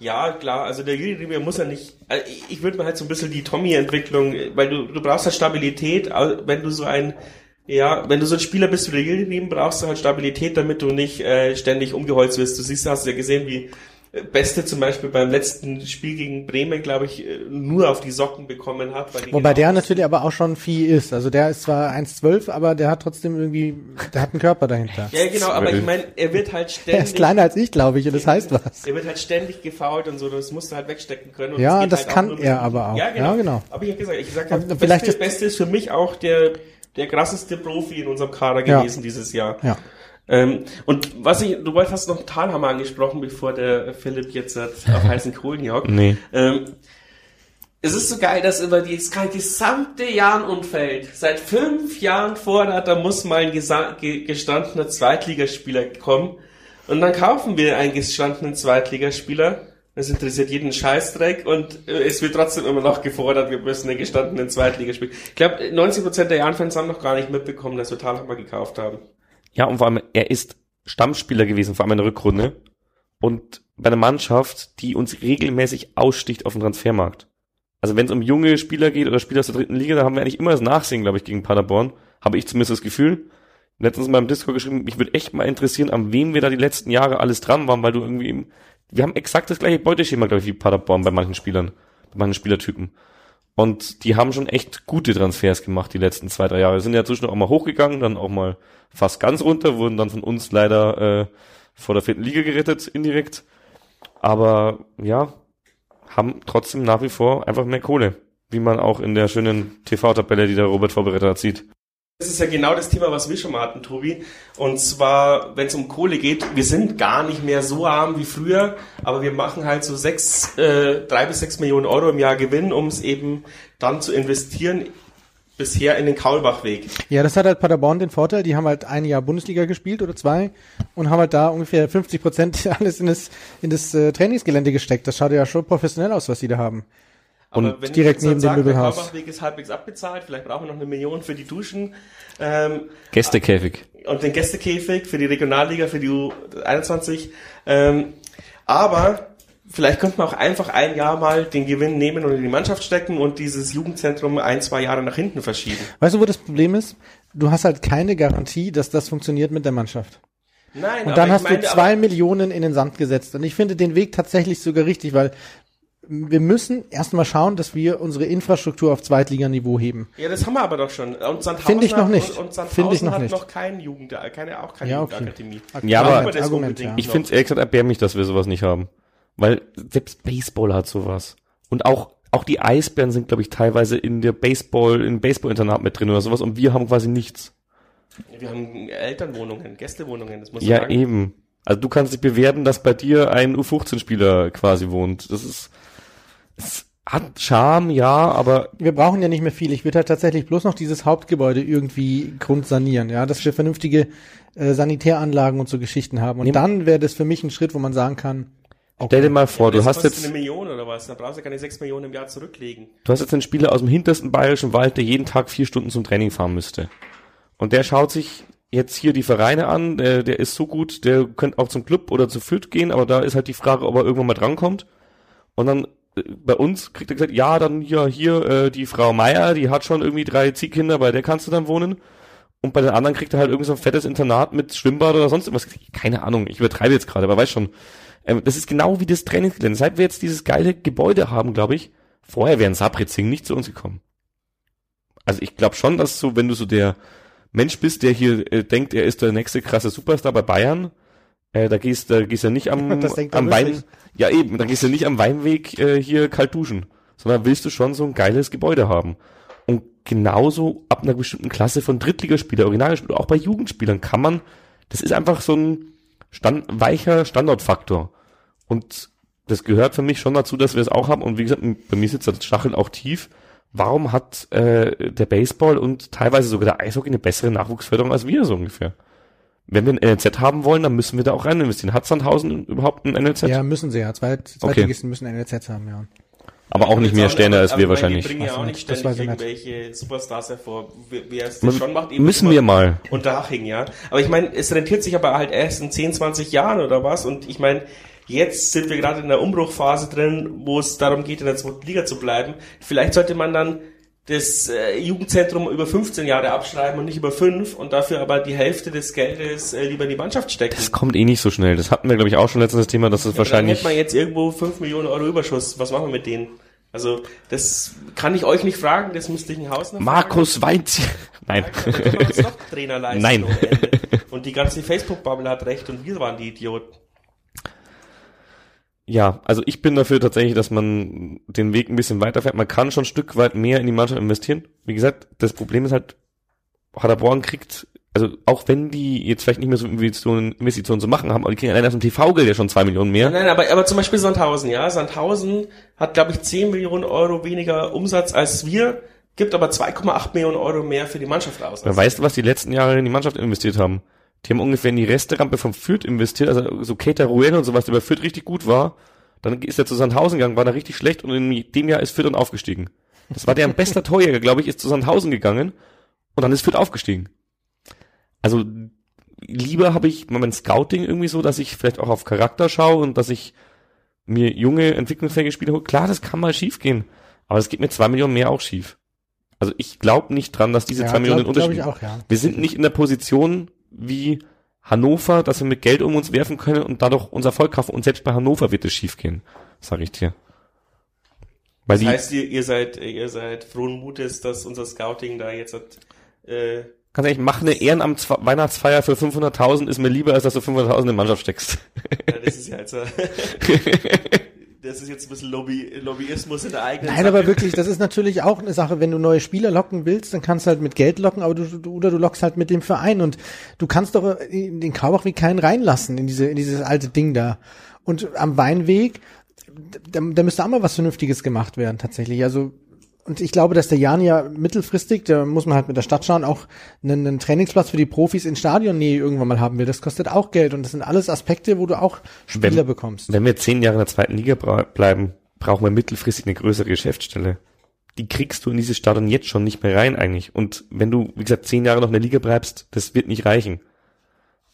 Ja, klar, also der Yildirim muss ja nicht, also ich- würde mir halt so ein bisschen die Tommy-Entwicklung, weil du, du brauchst halt Stabilität, wenn du so ein Ja, wenn du so ein Spieler bist wie der Yildirim, brauchst du halt Stabilität, damit du nicht äh, ständig umgeholzt wirst. Du siehst, hast ja gesehen, wie äh, Beste zum Beispiel beim letzten Spiel gegen Bremen, glaube ich, äh, nur auf die Socken bekommen hat. Wobei genau der natürlich aber auch schon Vieh ist. Also der ist zwar 1,12, aber der hat trotzdem irgendwie, der hat einen Körper dahinter. Ja, genau, aber ich meine, er wird halt ständig. Er ist kleiner als ich, glaube ich, und das heißt was. Er wird halt ständig gefault und so, das musst du halt wegstecken können. Ja, geht das halt kann er aber auch. Ja, genau. Ja, genau. Aber ich habe gesagt, ich gesagt habe, vielleicht Beste, ist- Beste ist für mich auch der, der krasseste Profi in unserem Kader Ja. gewesen dieses Jahr. Ja. Ähm, und was ich, du wolltest hast noch Talhammer angesprochen, bevor der Philipp jetzt auf heißen Kohlen jagt. Nee. Ähm, es ist so geil, dass über die das gesamte Jahr umfällt. Seit fünf Jahren fordert, da muss mal ein gestandener Zweitligaspieler kommen. Und dann kaufen wir einen gestandenen Zweitligaspieler. Das interessiert jeden Scheißdreck und äh, es wird trotzdem immer noch gefordert, wir müssen einen gestandenen Zweitligaspieler. Ich glaube, 90% der Jahren-Fans haben noch gar nicht mitbekommen, dass wir Talhammer gekauft haben. Ja, und vor allem, er ist Stammspieler gewesen, vor allem in der Rückrunde. Und bei einer Mannschaft, die uns regelmäßig aussticht auf dem Transfermarkt. Also wenn es um junge Spieler geht oder Spieler aus der dritten Liga, da haben wir eigentlich immer das Nachsehen, glaube ich, gegen Paderborn. Habe ich zumindest das Gefühl. Letztens in meinem Discord geschrieben, mich würde echt mal interessieren, an wem wir da die letzten Jahre alles dran waren, weil du irgendwie, im- wir haben exakt das gleiche Beuteschema, glaube ich, wie Paderborn bei manchen Spielern, bei manchen Spielertypen. Und die haben schon echt gute Transfers gemacht die letzten zwei, drei Jahre. Sind ja zwischendurch auch mal hochgegangen, dann auch mal fast ganz runter, wurden dann von uns leider äh, vor der vierten Liga gerettet, indirekt. Aber ja, haben trotzdem nach wie vor einfach mehr Kohle. Wie man auch in der schönen TV-Tabelle, die der Robert vorbereitet hat, sieht. Das ist ja genau das Thema, was wir schon mal hatten, Tobi. Und zwar, wenn es um Kohle geht, wir sind gar nicht mehr so arm wie früher, aber wir machen halt so sechs, äh, drei bis sechs Millionen Euro im Jahr Gewinn, um es eben dann zu investieren, bisher in den Kaulbachweg. Ja, das hat halt Paderborn den Vorteil, die haben halt ein Jahr Bundesliga gespielt oder zwei und haben halt da ungefähr 50 Prozent alles in das, in das äh, Trainingsgelände gesteckt. Das schaut ja schon professionell aus, was die da haben. Aber Und wenn direkt ich neben dem Möbelhaus. Der ist halbwegs abbezahlt, vielleicht brauchen wir noch eine Million für die Duschen. Ähm, Gästekäfig. und den Gästekäfig für die Regionalliga, für die U21. Ähm, aber vielleicht könnte man auch einfach ein Jahr mal den Gewinn nehmen und in die Mannschaft stecken und dieses Jugendzentrum ein, zwei Jahre nach hinten verschieben. Weißt du, wo das Problem ist? Du hast halt keine Garantie, dass das funktioniert mit der Mannschaft. Nein, Und dann hast meine, du zwei Millionen in den Sand gesetzt. Und ich finde den Weg tatsächlich sogar richtig, weil wir müssen erstmal schauen, dass wir unsere Infrastruktur auf Zweitliganiveau heben. Ja, das haben wir aber doch schon. Und Sandhausen Finde ich noch hat- nicht. Und, und Sandhausen Finde ich noch hat nicht. noch keine Jugend, keine, auch keine Ja, okay. Jugendakademie. Ja, aber- Argument, unbedingt ja. Ich finde es ehrlich gesagt erbärmlich, dass wir sowas nicht haben. Weil selbst Baseball hat sowas. Und auch, auch die Eisbären sind, glaube ich, teilweise in der Baseball, im Baseball-Internat mit drin oder sowas und wir haben quasi nichts. Wir haben Elternwohnungen, Gästewohnungen, das muss man Ja, sagen. eben. Also du kannst dich bewerben, dass bei dir ein U15-Spieler quasi wohnt. Das ist, es hat Charme, ja, aber Wir brauchen ja nicht mehr viel. Ich würde halt tatsächlich bloß noch dieses Hauptgebäude irgendwie grundsanieren, ja, dass wir vernünftige äh, Sanitäranlagen und so Geschichten haben. Und Ja. dann wäre das für mich ein Schritt, wo man sagen kann, stell dir mal vor, das du hast jetzt, eine Million oder was, da brauchst du keine sechs Millionen im Jahr zurücklegen. du hast jetzt einen Spieler aus dem hintersten bayerischen Wald, der jeden Tag vier Stunden zum Training fahren müsste. Und der schaut sich jetzt hier die Vereine an, der, der ist so gut, der könnte auch zum Club oder zu Fürth gehen, aber da ist halt die Frage, ob er irgendwann mal drankommt. Und dann bei uns kriegt er gesagt, ja, dann ja hier äh, die Frau Meier, die hat schon irgendwie drei Ziehkinder, bei der kannst du dann wohnen. Und bei den anderen kriegt er halt irgend so ein fettes Internat mit Schwimmbad oder sonst irgendwas. Keine Ahnung, ich übertreibe jetzt gerade, aber weiß schon. Ähm, das ist genau wie das Trainingsgelände. Seit wir jetzt dieses geile Gebäude haben, glaube ich, vorher wären Sabritzing nicht zu uns gekommen. Also ich glaube schon, dass so, wenn du so der Mensch bist, der hier äh, denkt, er ist der nächste krasse Superstar bei Bayern, äh, da gehst da gehst du nicht am, am Wein, ja eben, da gehst du nicht am Weinweg äh, hier kalt duschen, sondern willst du schon so ein geiles Gebäude haben. Und genauso ab einer bestimmten Klasse von Drittligaspieler, Originalspieler, auch bei Jugendspielern kann man, das ist einfach so ein Stand, weicher Standortfaktor. Und das gehört für mich schon dazu, dass wir es auch haben. Und wie gesagt, bei mir sitzt das Stachel auch tief. Warum hat äh, der Baseball und teilweise sogar der Eishockey eine bessere Nachwuchsförderung als wir so ungefähr? Wenn wir ein NLZ haben wollen, dann müssen wir da auch rein investieren. Hat Sandhausen überhaupt ein NLZ? ja, müssen sie ja. Zweit, Zweitligisten müssen NLZ haben, ja. Aber auch nicht mehr Sterne als wir wahrscheinlich. Die bringen ja auch nicht das ständig weiß ich nicht. irgendwelche Superstars hervor. Wer wer es schon macht, eben Müssen wir mal. Unter Haching, ja. Aber ich meine, es rentiert sich aber halt erst in 10, 20 Jahren oder was. Und ich meine, jetzt sind wir gerade in der Umbruchphase drin, wo es darum geht, in der zweiten Liga zu bleiben. Vielleicht sollte man dann das äh, Jugendzentrum über 15 Jahre abschreiben und nicht über fünf und dafür aber die Hälfte des Geldes äh, lieber in die Mannschaft stecken. Das kommt eh nicht so schnell. Das hatten wir, glaube ich, auch schon letztens das Thema, dass es Ja, wahrscheinlich. Dann hätte man jetzt irgendwo 5 Millionen Euro Überschuss. Was machen wir mit denen? Also, das kann ich euch nicht fragen, das müsste ich ein Haus noch Markus Weinz. Nein. Nein. Und die ganze Facebook-Bubble hat recht und wir waren die Idioten. Ja, also ich bin dafür tatsächlich, dass man den Weg ein bisschen weiterfährt. Man kann schon ein Stück weit mehr in die Mannschaft investieren. Wie gesagt, das Problem ist halt, Paderborn kriegt, also auch wenn die jetzt vielleicht nicht mehr so Investitionen, Investitionen zu machen haben, aber die kriegen allein aus dem TV-Geld ja schon zwei Millionen mehr. Nein, aber, aber zum Beispiel Sandhausen, ja. Sandhausen hat, glaube ich, 10 Millionen Euro weniger Umsatz als wir, gibt aber 2,8 Millionen Euro mehr für die Mannschaft aus. Weißt du, was die letzten Jahre in die Mannschaft investiert haben? Die haben ungefähr in die Resterampe vom Fürth investiert, also so Keita Ruel und sowas, der bei Fürth richtig gut war. Dann ist er zu Sandhausen gegangen, war da richtig schlecht und in dem Jahr ist Fürth dann aufgestiegen. Das war deren bester Torjäger, glaube ich, ist zu Sandhausen gegangen und dann ist Fürth aufgestiegen. Also lieber habe ich mein Scouting irgendwie so, dass ich vielleicht auch auf Charakter schaue und dass ich mir junge, entwicklungsfähige Spieler hole. Klar, das kann mal schief gehen, aber es geht mit zwei Millionen mehr auch schief. Also ich glaube nicht dran, dass diese zwei Millionen den glaub, Unterschied glaub ich auch, ja. wir sind nicht in der Position wie Hannover, dass wir mit Geld um uns werfen können und dadurch unser Erfolg kaufen. Und selbst bei Hannover wird es schief gehen, sage ich dir. Weil Das die, heißt, ihr, ihr seid, ihr seid frohen Mutes, dass unser Scouting da jetzt hat, äh, ganz ehrlich, mach eine Ehrenamts-Weihnachtsfeier für 500.000 ist mir lieber, als dass du 500.000 in die Mannschaft steckst. ja, das ist ja äh, das ist jetzt ein bisschen Lobby, Lobbyismus in der eigenen Nein, Sache. aber wirklich, das ist natürlich auch eine Sache, wenn du neue Spieler locken willst, dann kannst du halt mit Geld locken, aber du, oder du lockst halt mit dem Verein und du kannst doch in den Kaubach wie keinen reinlassen in diese in dieses alte Ding da. Und am Weinweg, da, da müsste auch mal was Vernünftiges gemacht werden tatsächlich. Also und ich glaube, dass der Jan ja mittelfristig, da muss man halt mit der Stadt schauen, auch einen, einen Trainingsplatz für die Profis in Stadionnähe irgendwann mal haben will. Das kostet auch Geld und das sind alles Aspekte, wo du auch Spieler Wenn- bekommst. Wenn wir zehn Jahre in der zweiten Liga bleiben, brauchen wir mittelfristig eine größere Geschäftsstelle. Die kriegst du in dieses Stadion jetzt schon nicht mehr rein eigentlich. Und wenn du, wie gesagt, zehn Jahre noch in der Liga bleibst, das wird nicht reichen.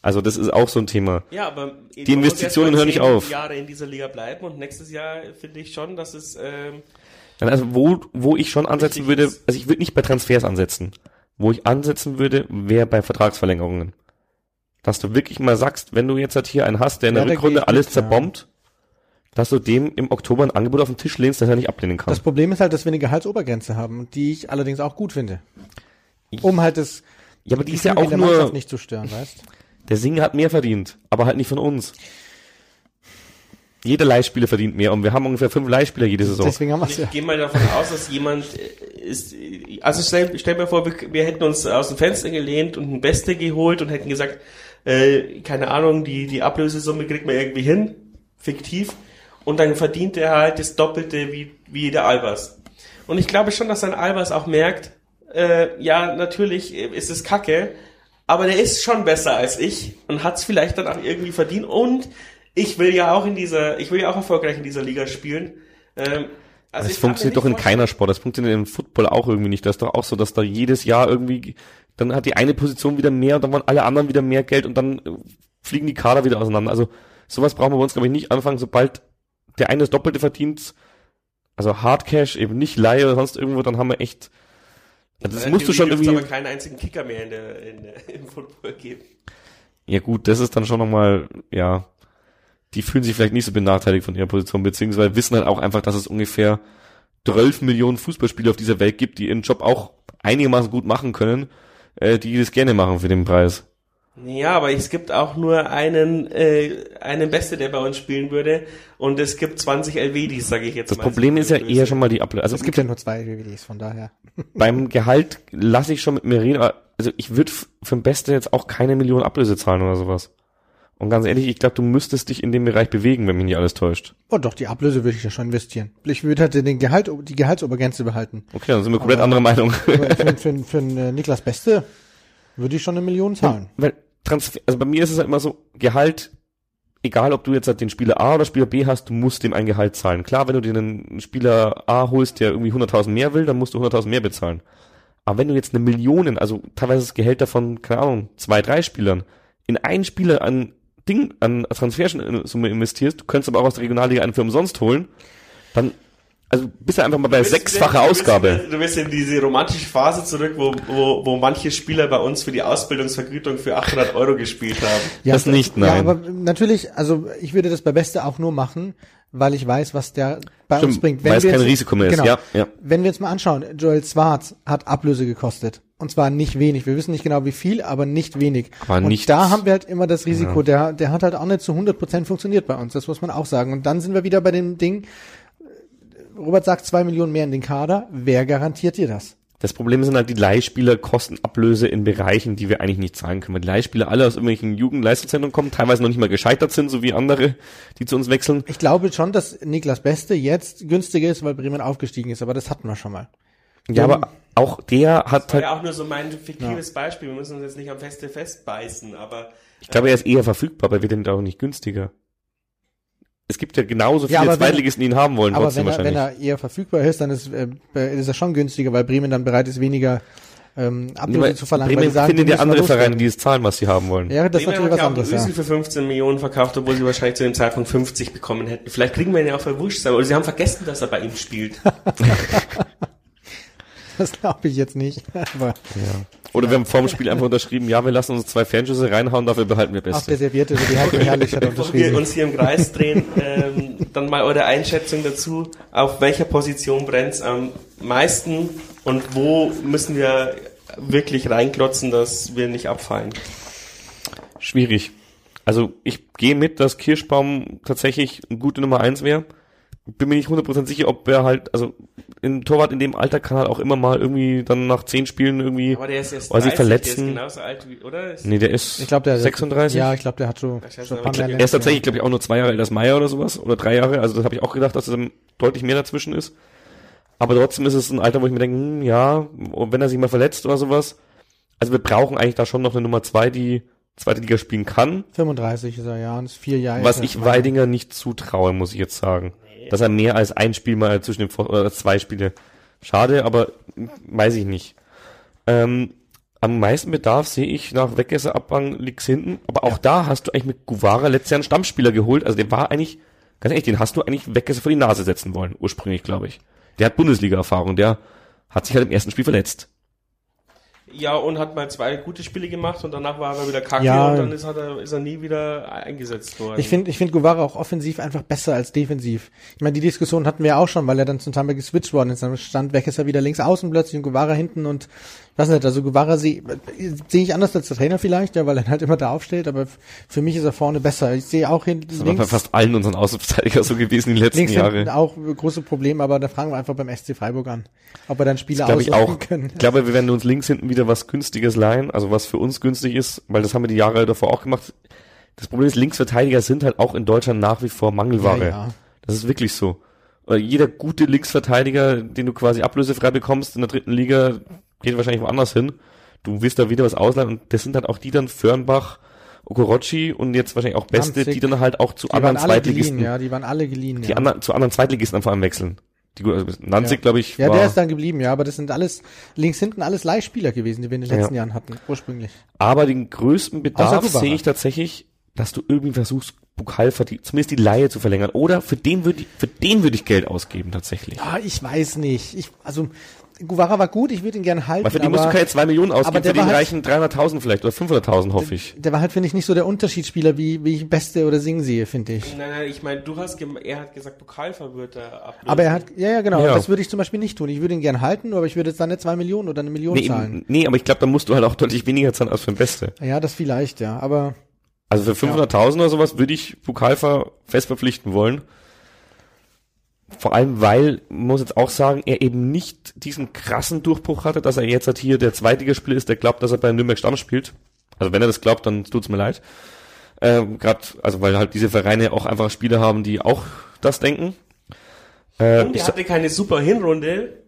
Also das ist auch so ein Thema. Ja, aber Die Investitionen hören nicht auf. Jahre in dieser Liga bleiben und nächstes Jahr finde ich schon, dass es ähm, Also wo, wo ich schon ansetzen würde, also ich würde nicht bei Transfers ansetzen. Wo ich ansetzen würde, wäre bei Vertragsverlängerungen. Dass du wirklich mal sagst, wenn du jetzt halt hier einen hast, der in Ja, der Rückrunde ich alles mit, zerbombt, dass du dem im Oktober ein Angebot auf den Tisch lehnst, das er nicht ablehnen kann. Das Problem ist halt, dass wir eine Gehaltsobergrenze haben, die ich allerdings auch gut finde. Um halt das ja, aber die ist ja auch Mannschaft nur, nicht zu stören, weißt? der Singer hat mehr verdient, aber halt nicht von uns. Jeder Leihspieler verdient mehr und wir haben ungefähr fünf Leihspieler jede Saison. Deswegen haben wir es ich ja. gehe mal davon aus, dass jemand äh, ist, also stell, stell mir vor, wir, wir hätten uns aus dem Fenster gelehnt und einen Beste geholt und hätten gesagt, äh, keine Ahnung, die, die Ablösesumme kriegt man irgendwie hin, fiktiv, und dann verdient er halt das Doppelte wie, wie der Albers. Und ich glaube schon, dass ein Albers auch merkt, äh, ja, natürlich äh, ist es kacke, aber der ist schon besser als ich und hat es vielleicht dann auch irgendwie verdient und ich will ja auch in dieser, ich will ja auch erfolgreich in dieser Liga spielen. Ähm, also das funktioniert doch in keiner Sport. Das funktioniert im Football auch irgendwie nicht. Das ist doch auch so, dass da jedes Jahr irgendwie, dann hat die eine Position wieder mehr und dann wollen alle anderen wieder mehr Geld und dann äh, fliegen die Kader wieder auseinander. Also sowas brauchen wir bei uns, glaube ich, nicht anfangen, sobald der eine das Doppelte verdient, also Hardcash, eben nicht Laie oder sonst irgendwo, dann haben wir echt, ja, das Äh, musst du schon irgendwie, aber keinen einzigen Kicker mehr in der, in der, im Football geben. ja gut, das ist dann schon nochmal, ja, die fühlen sich vielleicht nicht so benachteiligt von ihrer Position, beziehungsweise wissen halt auch einfach, dass es ungefähr 12 Millionen Fußballspieler auf dieser Welt gibt, die ihren Job auch einigermaßen gut machen können, äh, die das gerne machen für den Preis. Ja, aber es gibt auch nur einen, äh, einen Beste, der bei uns spielen würde. Und es gibt 20 LWDs, sage ich jetzt Das mal. Problem ist ja Böse. eher schon mal die Ablöse. Also Es gibt ja nur zwei WWDs, von daher. beim Gehalt lasse ich schon mit mir reden, aber also ich würde für den Beste jetzt auch keine Million Ablöse zahlen oder sowas. Und ganz ehrlich, ich glaube, du müsstest dich in dem Bereich bewegen, wenn mich nicht alles täuscht. Oh doch, die Ablöse würde ich ja schon investieren. Ich würde halt den Gehalt, die Gehaltsobergrenze behalten. Okay, dann sind wir komplett Aber- andere Meinung. Für, für, für einen äh, Niklas Beste würde ich schon eine Million zahlen. Weil Transfer, also bei mir ist es halt immer so, Gehalt, egal ob du jetzt halt den Spieler A oder Spieler B hast, du musst dem ein Gehalt zahlen. Klar, wenn du dir einen Spieler A holst, der irgendwie 100.000 mehr will, dann musst du 100.000 mehr bezahlen. Aber wenn du jetzt eine Millionen, also teilweise das Gehälter von, keine Ahnung, zwei, drei Spielern, in einen Spieler an Ding, an Transfersumme investierst, du könntest aber auch aus der Regionalliga einen für umsonst holen, dann, also bist du einfach mal bei sechsfacher du bist- Ausgabe. Du bist in diese romantische Phase zurück, wo, wo, wo manche Spieler bei uns für die Ausbildungsvergütung für 800 Euro gespielt haben. Das nicht, Ja, nein. aber natürlich, also ich würde das bei Beste auch nur machen, weil ich weiß, was der bei Stimmt, uns bringt. weil es kein jetzt- Risiko mehr ist. Genau. Ja, ja. Wenn wir jetzt mal anschauen, Joel Schwarz hat Ablöse gekostet. Und zwar nicht wenig. Wir wissen nicht genau wie viel, aber nicht wenig. Aber und nichts. da haben wir halt immer das Risiko, der, der hat halt auch nicht zu 100% funktioniert bei uns. Das muss man auch sagen. Und dann sind wir wieder bei dem Ding, Robert sagt zwei Millionen mehr in den Kader. Wer garantiert dir das? Das Problem sind halt die Leihspieler kosten Ablöse in Bereichen, die wir eigentlich nicht zahlen können. Weil die Leihspieler alle aus irgendwelchen Jugendleistungszentren kommen, teilweise noch nicht mal gescheitert sind, so wie andere, die zu uns wechseln. Ich glaube schon, dass Niklas Beste jetzt günstiger ist, weil Bremen aufgestiegen ist, aber das hatten wir schon mal. Ja, aber auch der hat War halt, ja auch nur so mein fiktives Beispiel. Wir müssen uns jetzt nicht am Feste festbeißen, aber ich glaube, er ist eher verfügbar, aber wird denn auch nicht günstiger. Es gibt ja genauso Ja, viele wenn- Zweitligisten, die ihn haben wollen, Aber trotzdem wenn er, wenn er eher verfügbar ist, dann ist, äh, ist er schon günstiger, weil Bremen dann bereit ist, weniger ähm, Nee, Ablöse weil zu verlangen. Bremen die sagen, findet die ja andere Vereine, die es zahlen, was sie haben wollen. Ja, das ist Bremen natürlich hat was ja auch anderes, Ösel ja. für 15 Millionen verkauft, obwohl sie wahrscheinlich zu dem Zeitpunkt 50 bekommen hätten. Vielleicht kriegen wir ihn ja auch verwurscht, aber sie haben vergessen, dass er bei ihm spielt. Das glaube ich jetzt nicht. Aber Oder wir haben vor dem Spiel einfach unterschrieben, ja, wir lassen uns zwei Fanschüsse reinhauen, dafür behalten wir auch der Beste. Servierte, die Heike Herrlich hat Bevor wir unterschrieben. uns hier im Kreis drehen, ähm, dann mal eure Einschätzung dazu. Auf welcher Position brennt's am meisten und wo müssen wir wirklich reinklotzen, dass wir nicht abfallen? Schwierig. Also ich gehe mit, dass Kirschbaum tatsächlich eine gute Nummer eins wäre. Bin mir nicht 100% sicher, ob er halt, also ein Torwart in dem Alter kann halt auch immer mal irgendwie dann nach zehn Spielen irgendwie, Aber der ist sie 30, verletzen. der ist genauso alt wie, oder? Ist nee, der ist Ich glaube, der 36. Ja, ich glaube, der hat ich mehr Er ist tatsächlich, glaube ich, auch nur zwei Jahre älter als Meier oder sowas. Oder drei Jahre. Also das habe ich auch gedacht, dass es dann deutlich mehr dazwischen ist. Aber trotzdem ist es ein Alter, wo ich mir denke, hm, ja, wenn er sich mal verletzt oder sowas. Also wir brauchen eigentlich da schon noch eine Nummer zwei, die zweite Liga spielen kann. 35 ist er, ja, und ist vier Jahre Was ich. Weidinger nicht zutraue, muss ich jetzt sagen. Dass er mehr als ein Spiel mal zwischen den Vor oder zwei Spiele. Schade, aber weiß ich nicht. Ähm, am meisten Bedarf sehe ich nach Weggesser Abgang liegt's hinten. Aber auch da hast du eigentlich mit Guvara letztes Jahr einen Stammspieler geholt. Also der war eigentlich, ganz ehrlich, den hast du eigentlich Weggesser vor die Nase setzen wollen, ursprünglich, glaube ich. Der hat Bundesliga-Erfahrung, der hat sich halt im ersten Spiel verletzt. Ja, und hat mal zwei gute Spiele gemacht und danach war er wieder kacke Ja. und dann ist, hat er, ist er nie wieder eingesetzt worden. Ich finde, ich finde Guevara auch offensiv einfach besser als defensiv. Ich meine, die Diskussion hatten wir ja auch schon, weil er dann zum Teil geswitcht worden ist. Dann stand weg ist er wieder links außen plötzlich und Guevara hinten und ich weiß nicht, also Guevara sehe sehe ich anders als der Trainer vielleicht, ja, weil er halt immer da aufstellt, aber für mich ist er vorne besser. Ich sehe auch hinten Das war bei links, fast allen unseren Außenverteidiger so gewesen die letzten links Jahre. hinten auch große Probleme, aber da fragen wir einfach beim SC Freiburg an, ob er dann Spieler glaube ich aussuchen auch. können. Ich glaube, wir werden uns links hinten wieder was günstiges leihen, also was für uns günstig ist, weil das haben wir die Jahre davor auch gemacht. Das Problem ist, Linksverteidiger sind halt auch in Deutschland nach wie vor Mangelware. Ja, ja. Das ist wirklich so. Jeder gute Linksverteidiger, den du quasi ablösefrei bekommst in der dritten Liga, geht wahrscheinlich woanders hin. Du wirst da wieder was ausleihen und das sind halt auch die dann Fürnbach, Okorochi und jetzt wahrscheinlich auch Beste, Danzig. die dann halt auch zu Die anderen alle geliehen, Zweitligisten, ja, die waren alle geliehen. die ja. anderen, zu anderen Zweitligisten vor allem wechseln. Die, gut- also Nanzig, Ja. glaube ich, Ja, war, der ist dann geblieben, ja, aber das sind alles links hinten alles Leihspieler gewesen, die wir in den letzten Ja. Jahren hatten, ursprünglich. Aber den größten Bedarf sehe ich tatsächlich, dass du irgendwie versuchst, Bukalfa die, zumindest die Laie zu verlängern. Oder für den würde ich, für den würde ich Geld ausgeben, tatsächlich. Ja, ich weiß nicht. Ich, also, Guevara war gut, ich würde ihn gerne halten. Weil für den aber musst du keine zwei Millionen aber ausgeben, der für den halt- reichen 300.000 vielleicht oder 500.000, hoffe ich. der war halt, finde ich, nicht so der Unterschiedsspieler, wie, wie ich Beste oder Sing sehe, finde ich. Nein, nein, ich meine, du hast, er hat gesagt, Pokalver wird er ablösen. Aber er hat, ja, ja, genau, Ja. das würde ich zum Beispiel nicht tun. Ich würde ihn gerne halten, aber ich würde jetzt dann eine zwei Millionen oder eine Million Nee, zahlen. eben, nee, aber ich glaube, da musst du halt auch deutlich weniger zahlen als für den Beste. Ja, das vielleicht, ja, aber Also für 500.000 oder sowas würde ich Bukalfa fest verpflichten wollen. Vor allem, weil, muss jetzt auch sagen, er eben nicht diesen krassen Durchbruch hatte, dass er jetzt halt hier der Zweitligaspieler ist, der glaubt, dass er bei Nürnberg Stamm spielt. Also wenn er das glaubt, dann tut's mir leid. Ähm, Gerade, also weil halt diese Vereine auch einfach Spieler haben, die auch das denken. Äh, Und ich er hatte keine super Hinrunde,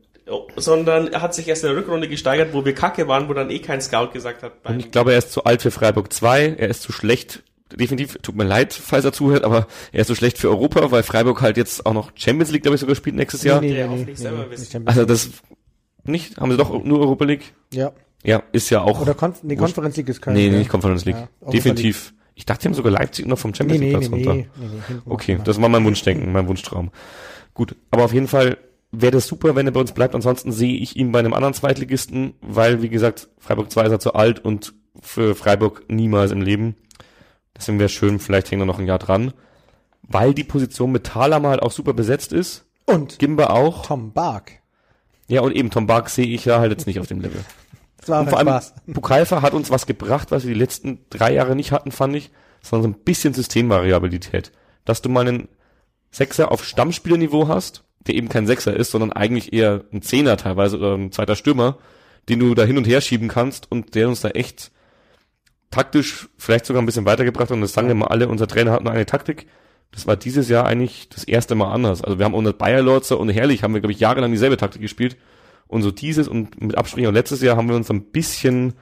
sondern er hat sich erst in der Rückrunde gesteigert, wo wir kacke waren, wo dann eh kein Scout gesagt hat. und ich glaube, er ist zu alt für Freiburg 2, er ist zu schlecht, definitiv, tut mir leid, falls er zuhört, aber er ist zu schlecht für Europa, weil Freiburg halt jetzt auch noch Champions League, glaube ich, sogar spielt nächstes Jahr. nicht selber wissen. nicht Champions Also das nicht, haben sie doch nur Europa League? ja. Ja, ist ja auch. Oder Konf nee. Conference League ist kein. Nee, nee, nicht Conference League. Ja, Definitiv. Ich dachte, die haben sogar Leipzig noch vom Nee, Champions nee, League nee, Platz nee, runter. nee, nee, Okay, das war mein Wunschdenken, mein Wunschtraum. Gut, aber auf jeden Fall wäre das super, wenn er bei uns bleibt. Ansonsten sehe ich ihn bei einem anderen Zweitligisten, weil, wie gesagt, Freiburg 2 ist er zu alt und für Freiburg niemals im Leben. Deswegen wäre schön, vielleicht hängt er noch ein Jahr dran. Weil die Position mit Thalhammer halt auch super besetzt ist. Und Gimba auch. Tom Bark. Ja, und eben Tom Bark sehe ich ja halt jetzt nicht auf dem Level. Das war Und auch vor allem, Spaß. Bukalfa hat uns was gebracht, was wir die letzten drei Jahre nicht hatten, fand ich, sondern so ein bisschen Systemvariabilität. Dass du mal einen Sechser auf Stammspielerniveau hast, der eben kein Sechser ist, sondern eigentlich eher ein Zehner teilweise oder ein zweiter Stürmer, den du da hin und her schieben kannst und der uns da echt taktisch vielleicht sogar ein bisschen weitergebracht. Und das sagen wir mal alle, unser Trainer hat nur eine Taktik. Das war dieses Jahr eigentlich das erste Mal anders. Also wir haben unter Bayer Lorzer und Herrlich haben wir, glaube ich, jahrelang dieselbe Taktik gespielt. Und so dieses und mit Absprung letztes Jahr haben wir uns ein bisschen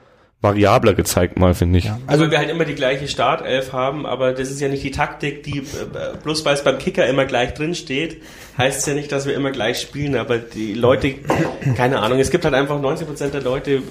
variabler gezeigt mal, finde ich. Ja. Also weil wir halt immer die gleiche Startelf haben, aber das ist ja nicht die Taktik, die äh, bloß weil es beim Kicker immer gleich drin steht, heißt es ja nicht, dass wir immer gleich spielen, aber die Leute, keine Ahnung, es gibt halt einfach 90% der Leute,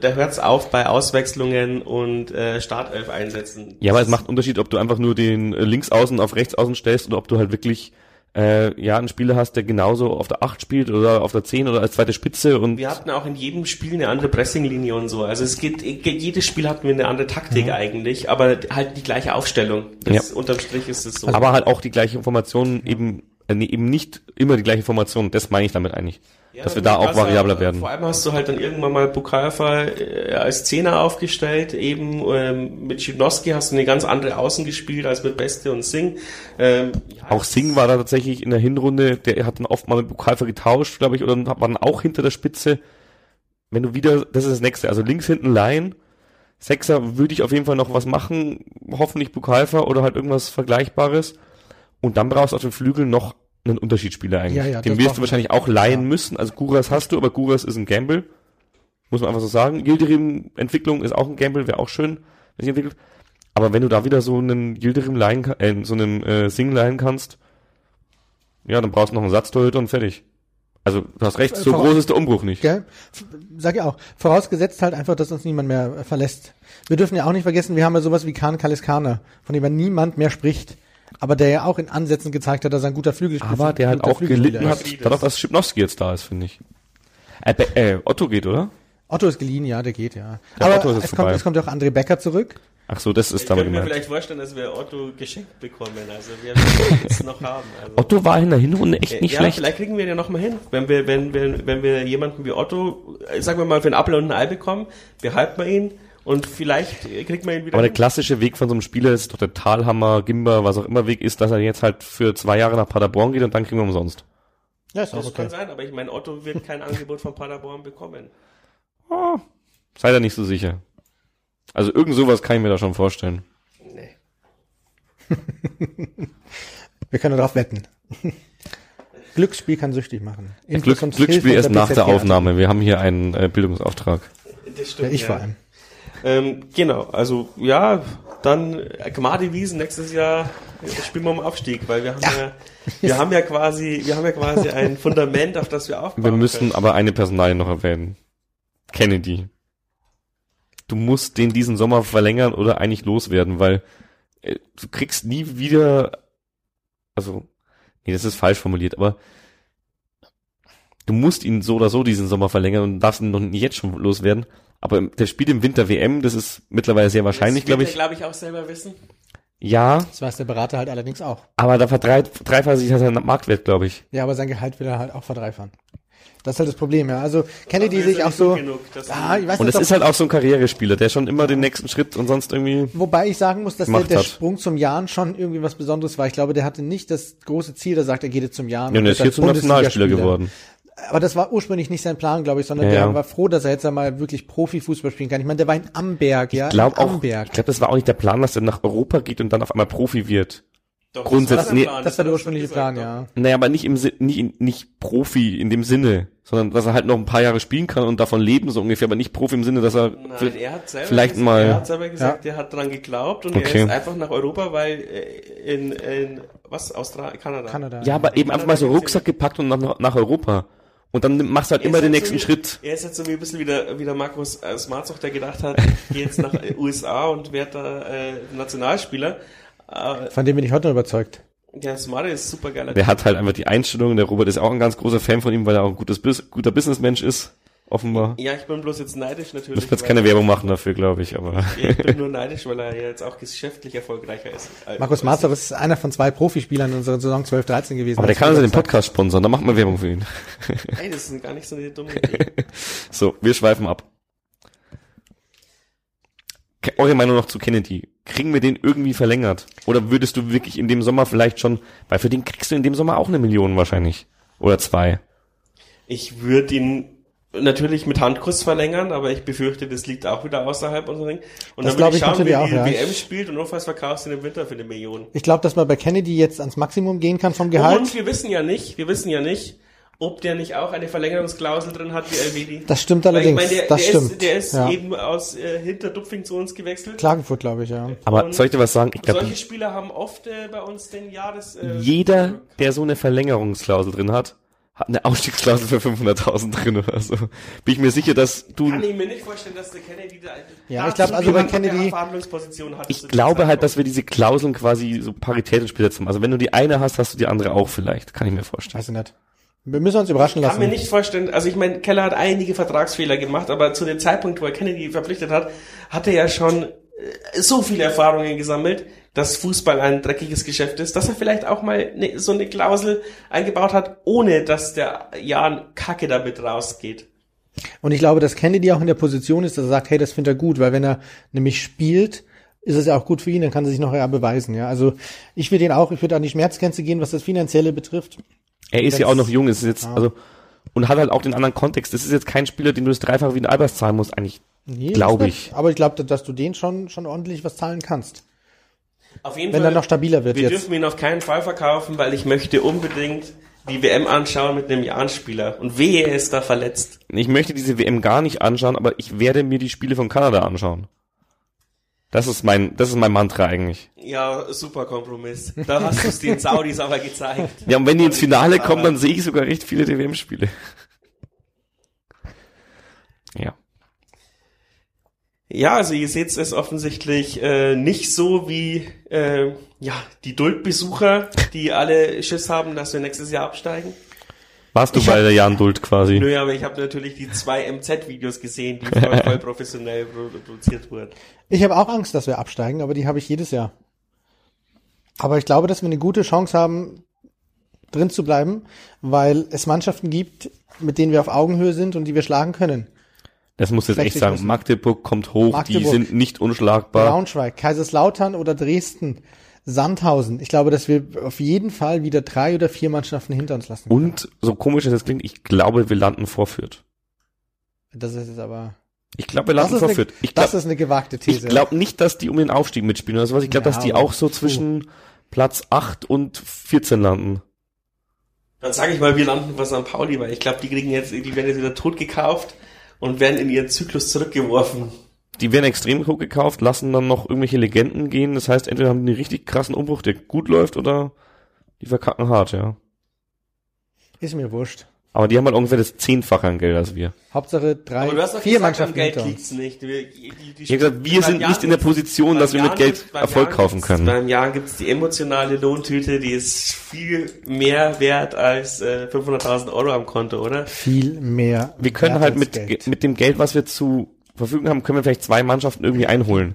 da hört es auf bei Auswechslungen und äh, Startelf einsetzen. Ja, aber es macht einen Unterschied, ob du einfach nur den äh, Linksaußen auf Rechtsaußen stellst oder ob du halt wirklich äh, ja einen Spieler hast, der genauso auf der 8 spielt oder auf der 10 oder als zweite Spitze und Wir hatten auch in jedem Spiel eine andere Pressinglinie und so. Also es geht, jedes Spiel hatten wir eine andere Taktik eigentlich, aber halt die gleiche Aufstellung. Das, Unterm Strich ist es so. aber halt auch die gleiche Information eben eben nicht immer die gleiche Information. Das meine ich damit eigentlich, Ja, dass wir da auch hast du- variabler werden. Vor allem hast du halt dann irgendwann mal Bukalfa äh, als Zehner aufgestellt, eben ähm, mit Schipnowski hast du eine ganz andere Außen gespielt als mit Beste und Singh. Ähm, ja, Auch Singh war da tatsächlich in der Hinrunde, der hat dann oft mal mit Bukalfa getauscht, glaube ich, oder war dann auch hinter der Spitze. Wenn du wieder, das ist das nächste, also links hinten Line, Sechser würde ich auf jeden Fall noch was machen, hoffentlich Bukalfa oder halt irgendwas Vergleichbares. Und dann brauchst du auf den Flügeln noch einen Unterschiedsspieler eigentlich. Ja, ja, Den wirst du wahrscheinlich auch leihen Ja. müssen. Also Guras hast du, aber Guras ist ein Gamble. Muss man einfach so sagen. Yildirim Entwicklung ist auch ein Gamble, wäre auch schön, wenn sich entwickelt. Aber wenn du da wieder so einen Yildirim leihen, äh, so einen äh, Sing leihen kannst, ja, dann brauchst du noch einen Satztorhüter und fertig. Also, du hast recht, so Voraus- groß ist der Umbruch nicht. Gell? Sag ich auch. Vorausgesetzt halt einfach, dass uns niemand mehr äh, verlässt. Wir dürfen ja auch nicht vergessen, wir haben ja sowas wie Khan Kaliskana, von dem ja niemand mehr spricht. Aber der ja auch in Ansätzen gezeigt hat, dass er ein guter Flügelspieler Aber der halt guter auch gelitten ist. hat, dadurch, dass Schipnowski jetzt da ist, finde ich. Äh, äh, Otto geht, oder? Otto ist geliehen, ja, der geht, ja. Der Aber Otto ist jetzt es, kommt, es kommt ja auch André Becker zurück. Ach so, das ist ich damit könnte mir gemeint. vielleicht vorstellen, dass wir Otto geschenkt bekommen. Also wir werden es noch haben. Also. Otto war in der Hinrunde echt nicht ja, schlecht. vielleicht kriegen wir den ja noch mal hin. Wenn wir, wenn, wenn, wenn wir jemanden wie Otto, äh, sagen wir mal, für ein Apfel und ein Ei bekommen, behalten wir ihn und vielleicht kriegt man ihn wieder Aber der hin. klassische Weg von so einem Spieler ist doch der Talhammer, Gimba, was auch immer Weg ist, dass er jetzt halt für zwei Jahre nach Paderborn geht und dann kriegen wir umsonst. Ja, ist auch Das okay. kann sein, aber ich meine, Otto wird kein Angebot von Paderborn bekommen. Oh, sei da nicht so sicher. Also irgend sowas kann ich mir da schon vorstellen. Nee. Wir können darauf wetten. Glücksspiel kann süchtig machen. Glück, Glücksspiel erst nach der. Aufnahme. Wir haben hier einen äh, Bildungsauftrag. Das Ja, stimmt. ich vor allem. Ähm, genau, also ja, dann äh, Gmade Wiesen nächstes Jahr äh, spielen wir um Aufstieg, weil wir haben ja, wir haben ja quasi, wir haben ja quasi ein Fundament, auf das wir aufbauen Wir müssen können. aber eine Personalie noch erwähnen. Kennedy. Du musst den diesen Sommer verlängern oder eigentlich loswerden, weil äh, du kriegst nie wieder, also, nee, das ist falsch formuliert, aber du musst ihn so oder so diesen Sommer verlängern und darfst ihn noch nicht jetzt schon loswerden. Aber der spielt im Winter WM, das ist mittlerweile sehr wahrscheinlich, glaube ich. glaube ich, auch selber wissen. Ja, Das weiß der Berater halt allerdings auch. aber da verdreifacht sich sein Marktwert, glaube ich. Ja, aber sein Gehalt will er halt auch verdreifachen. Das ist halt das Problem, ja. Also Kennedy sehe ich auch so. genug, ah, ich weiß Und ob- ist halt auch so ein Karrierespieler, der schon immer den nächsten Schritt und sonst irgendwie Wobei ich sagen muss, dass der, der. Sprung zum Jahren schon irgendwie was Besonderes war. Ich glaube, der hatte nicht das große Ziel, der sagt, er geht jetzt zum Jahren. Ja, und er wird ist hier zum Nationalspieler geworden. Aber das war ursprünglich nicht sein Plan, glaube ich, sondern Ja, der ja. war froh, dass er jetzt einmal wirklich Profifußball spielen kann. Ich meine, der war in Amberg, ja. Ich glaube in auch, Amberg. ich glaube, das war auch nicht der Plan, dass er nach Europa geht und dann auf einmal Profi wird. Doch, Grundsätzlich- das war, nee, sein Plan, das war der er ursprüngliche Plan, ja. Naja, aber nicht im nicht, nicht Profi in dem Sinne, sondern dass er halt noch ein paar Jahre spielen kann und davon leben so ungefähr, aber nicht Profi im Sinne, dass er. Nein, er hat selber vielleicht gesagt, mal- er hat selber gesagt, er hat dran geglaubt und Okay. er ist einfach nach Europa, weil äh, in, in was Australien, Kanada. Kanada. ja, aber eben einfach mal so Rucksack gepackt und nach, nach Europa. Und dann machst du halt Er immer den nächsten so wie, Schritt. Er ist jetzt so wie ein bisschen wie der, wie der Markus äh, Smarzoch, der gedacht hat, ich gehe jetzt nach USA und werde da äh, Nationalspieler. Äh, Von dem bin ich heute noch überzeugt. Ja, Smart ist super geiler. Der hat halt einfach die Einstellung. Der Robert ist auch ein ganz großer Fan von ihm, weil er auch ein gutes, guter Businessmensch ist. Offenbar. Ja, ich bin bloß jetzt neidisch natürlich. Muss jetzt weil- keine Werbung machen dafür, glaube ich, aber. Ich bin nur neidisch, weil er jetzt auch geschäftlich erfolgreicher ist. Markus Marzer ist einer von zwei Profispielern in unserer Saison 12-13 gewesen. Aber der kann also den Podcast sponsern, da machen wir Werbung für ihn. Ey, das ist gar nicht so eine dumme Idee. So, wir schweifen ab. Eure Meinung noch zu Kennedy. Kriegen wir den irgendwie verlängert? Oder würdest du wirklich in dem Sommer vielleicht schon, weil für den kriegst du in dem Sommer auch eine Million wahrscheinlich. Oder zwei. Ich würde ihn natürlich mit Handkuss verlängern, aber ich befürchte, das liegt auch wieder außerhalb unserer Ring. Und Das dann glaub würde ich ich schauen, wie natürlich die auch, ja. WM spielt und notfalls verkaufst du den im Winter für eine Million. Ich glaube, dass man bei Kennedy jetzt ans Maximum gehen kann vom Gehalt. Und wir wissen ja nicht, wir wissen ja nicht, ob der nicht auch eine Verlängerungsklausel drin hat wie Elvedi. Das stimmt Weil allerdings. Ich meine, der, das der stimmt. ist, der ist ja. eben aus äh, Hinterdupfing zu uns gewechselt. Klagenfurt, glaube ich, ja. Aber Und soll ich dir was sagen? Ich glaube, Solche Spieler haben oft äh, bei uns den Jahres... Äh, jeder, der so eine Verlängerungsklausel drin hat, hat eine Ausstiegsklausel für 500.000 drin oder so. Bin ich mir sicher, dass du, Kann ich mir nicht vorstellen, dass der Kennedy da... Ja, ich glaub, so also bei Kennedy- Verhandlungsposition hat ich glaube halt, dass wir diese Klauseln quasi so paritätisch besetzen. Also wenn du die eine hast, hast du die andere auch vielleicht. Kann ich mir vorstellen. Weiß ich nicht. Wir müssen uns überraschen kann mir lassen. nicht vorstellen, also ich meine, Keller hat einige Vertragsfehler gemacht, aber zu dem Zeitpunkt, wo er Kennedy verpflichtet hat, hat er ja schon äh, so viele Erfahrungen gesammelt, dass Fußball ein dreckiges Geschäft ist, dass er vielleicht auch mal ne, so eine Klausel eingebaut hat, ohne dass der Jan Kacke damit rausgeht. Und ich glaube, dass Kennedy auch in der Position ist, dass er sagt, hey, das findet er gut, weil wenn er nämlich spielt, ist es ja auch gut für ihn, dann kann er sich noch eher beweisen, ja. Also ich würde ihn auch, ich würde an die Schmerzgrenze gehen, was das Finanzielle betrifft. Er ist ja Wenn's- auch noch jung, ist jetzt, also, und hat halt auch den anderen Kontext. Das ist jetzt kein Spieler, den du das Dreifache wie ein Albers zahlen musst, eigentlich. Nee, Glaube das nicht. Aber ich glaube, dass du den schon, schon ordentlich was zahlen kannst. Auf jeden Wenn er noch stabiler wird wir jetzt. dürfen ihn auf keinen Fall verkaufen, weil ich möchte unbedingt die WM anschauen mit einem Jan-Spieler. Und wehe, er ist da verletzt. Ich möchte diese WM gar nicht anschauen, aber ich werde mir die Spiele von Kanada anschauen. Das ist mein, das ist mein Mantra eigentlich. Ja, super Kompromiss. Da hast du es den Saudis aber gezeigt. Ja, und wenn die ins Finale kommen, dann sehe ich sogar recht viele der WM-Spiele. Ja. Ja, also ihr seht es offensichtlich äh, nicht so wie äh, ja die Duldbesucher, die alle Schiss haben, dass wir nächstes Jahr absteigen. Warst du Ich bei hab- der Jan Duld quasi? Nö, aber ich habe natürlich die zwei MZ-Videos gesehen, die voll, voll professionell produ- produziert wurden. Ich habe auch Angst, dass wir absteigen, aber die habe ich jedes Jahr. Aber ich glaube, dass wir eine gute Chance haben, drin zu bleiben, weil es Mannschaften gibt, mit denen wir auf Augenhöhe sind und die wir schlagen können. Das muss jetzt echt sagen. wissen. Magdeburg kommt hoch, Magdeburg. die sind nicht unschlagbar. Braunschweig, Kaiserslautern oder Dresden, Sandhausen. Ich glaube, dass wir auf jeden Fall wieder drei oder vier Mannschaften hinter uns lassen. Und so komisch es jetzt klingt, ich glaube, wir landen vorführt. Das ist jetzt aber, Ich glaube, wir das landen ist, eine, vorführt. Ich das glaube ist eine gewagte These. ich glaub nicht, dass die um den Aufstieg mitspielen oder sowas. Ich glaube, Ja, dass die auch so zwischen Platz 8 und 14 landen. Dann sage ich mal, wir landen bei St. Pauli, weil ich glaube, die kriegen jetzt, die werden jetzt wieder tot gekauft und werden in ihren Zyklus zurückgeworfen. Die werden extrem hoch gekauft, lassen dann noch irgendwelche Legenden gehen. Das heißt, entweder haben die einen richtig krassen Umbruch, der gut läuft, oder die verkacken hart, ja. ist mir wurscht. Aber die haben halt ungefähr das Zehnfache an Geld als wir. Hauptsache drei, Aber du hast doch vier gesagt, Mannschaften Geld hinter uns. nicht. Wir, die, die Ich hab gesagt, wir sind Jahren nicht in der Position, dass wir mit Geld Erfolg Jahren kaufen können. Beim Jahren gibt's die emotionale Lohntüte, die ist viel mehr wert als äh, 500.000 Euro am Konto, oder? Viel mehr. Wir können wert halt mit, Geld. mit dem Geld, was wir zu Verfügung haben, können wir vielleicht zwei Mannschaften irgendwie einholen.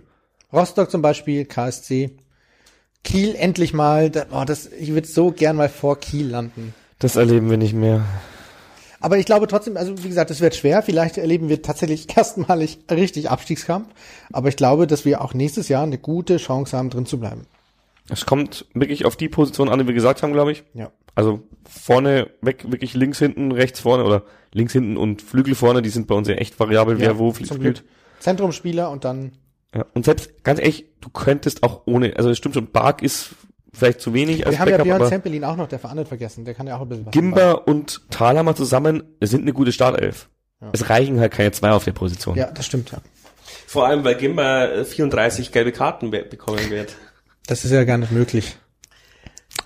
Rostock zum Beispiel, KSC. Kiel endlich mal. Da, oh, das, ich würde so gern mal vor Kiel landen. Das erleben wir nicht mehr. Aber ich glaube trotzdem, also wie gesagt, es wird schwer. Vielleicht erleben wir tatsächlich erstmalig richtig Abstiegskampf. Aber ich glaube, dass wir auch nächstes Jahr eine gute Chance haben, drin zu bleiben. Es kommt wirklich auf die Position an, die wir gesagt haben, glaube ich. Ja. Also vorne weg, wirklich links hinten, rechts vorne oder links hinten und Flügel vorne, die sind bei uns ja echt variabel, wer ja, wo zum spielt. Glück. Zentrumspieler und dann Ja. Und selbst, ganz ehrlich, du könntest auch ohne, also es stimmt schon, Bark ist vielleicht zu wenig als wir haben ja Björn Zempelin auch noch, der Verein vergessen. Der kann ja auch ein bisschen was Gimber und Thalhammer zusammen sind eine gute Startelf. Es reichen halt keine zwei auf der Position. Ja, das stimmt, ja. Vor allem, weil Gimba äh, 34 gelbe Karten be bekommen wird. Das ist ja gar nicht möglich.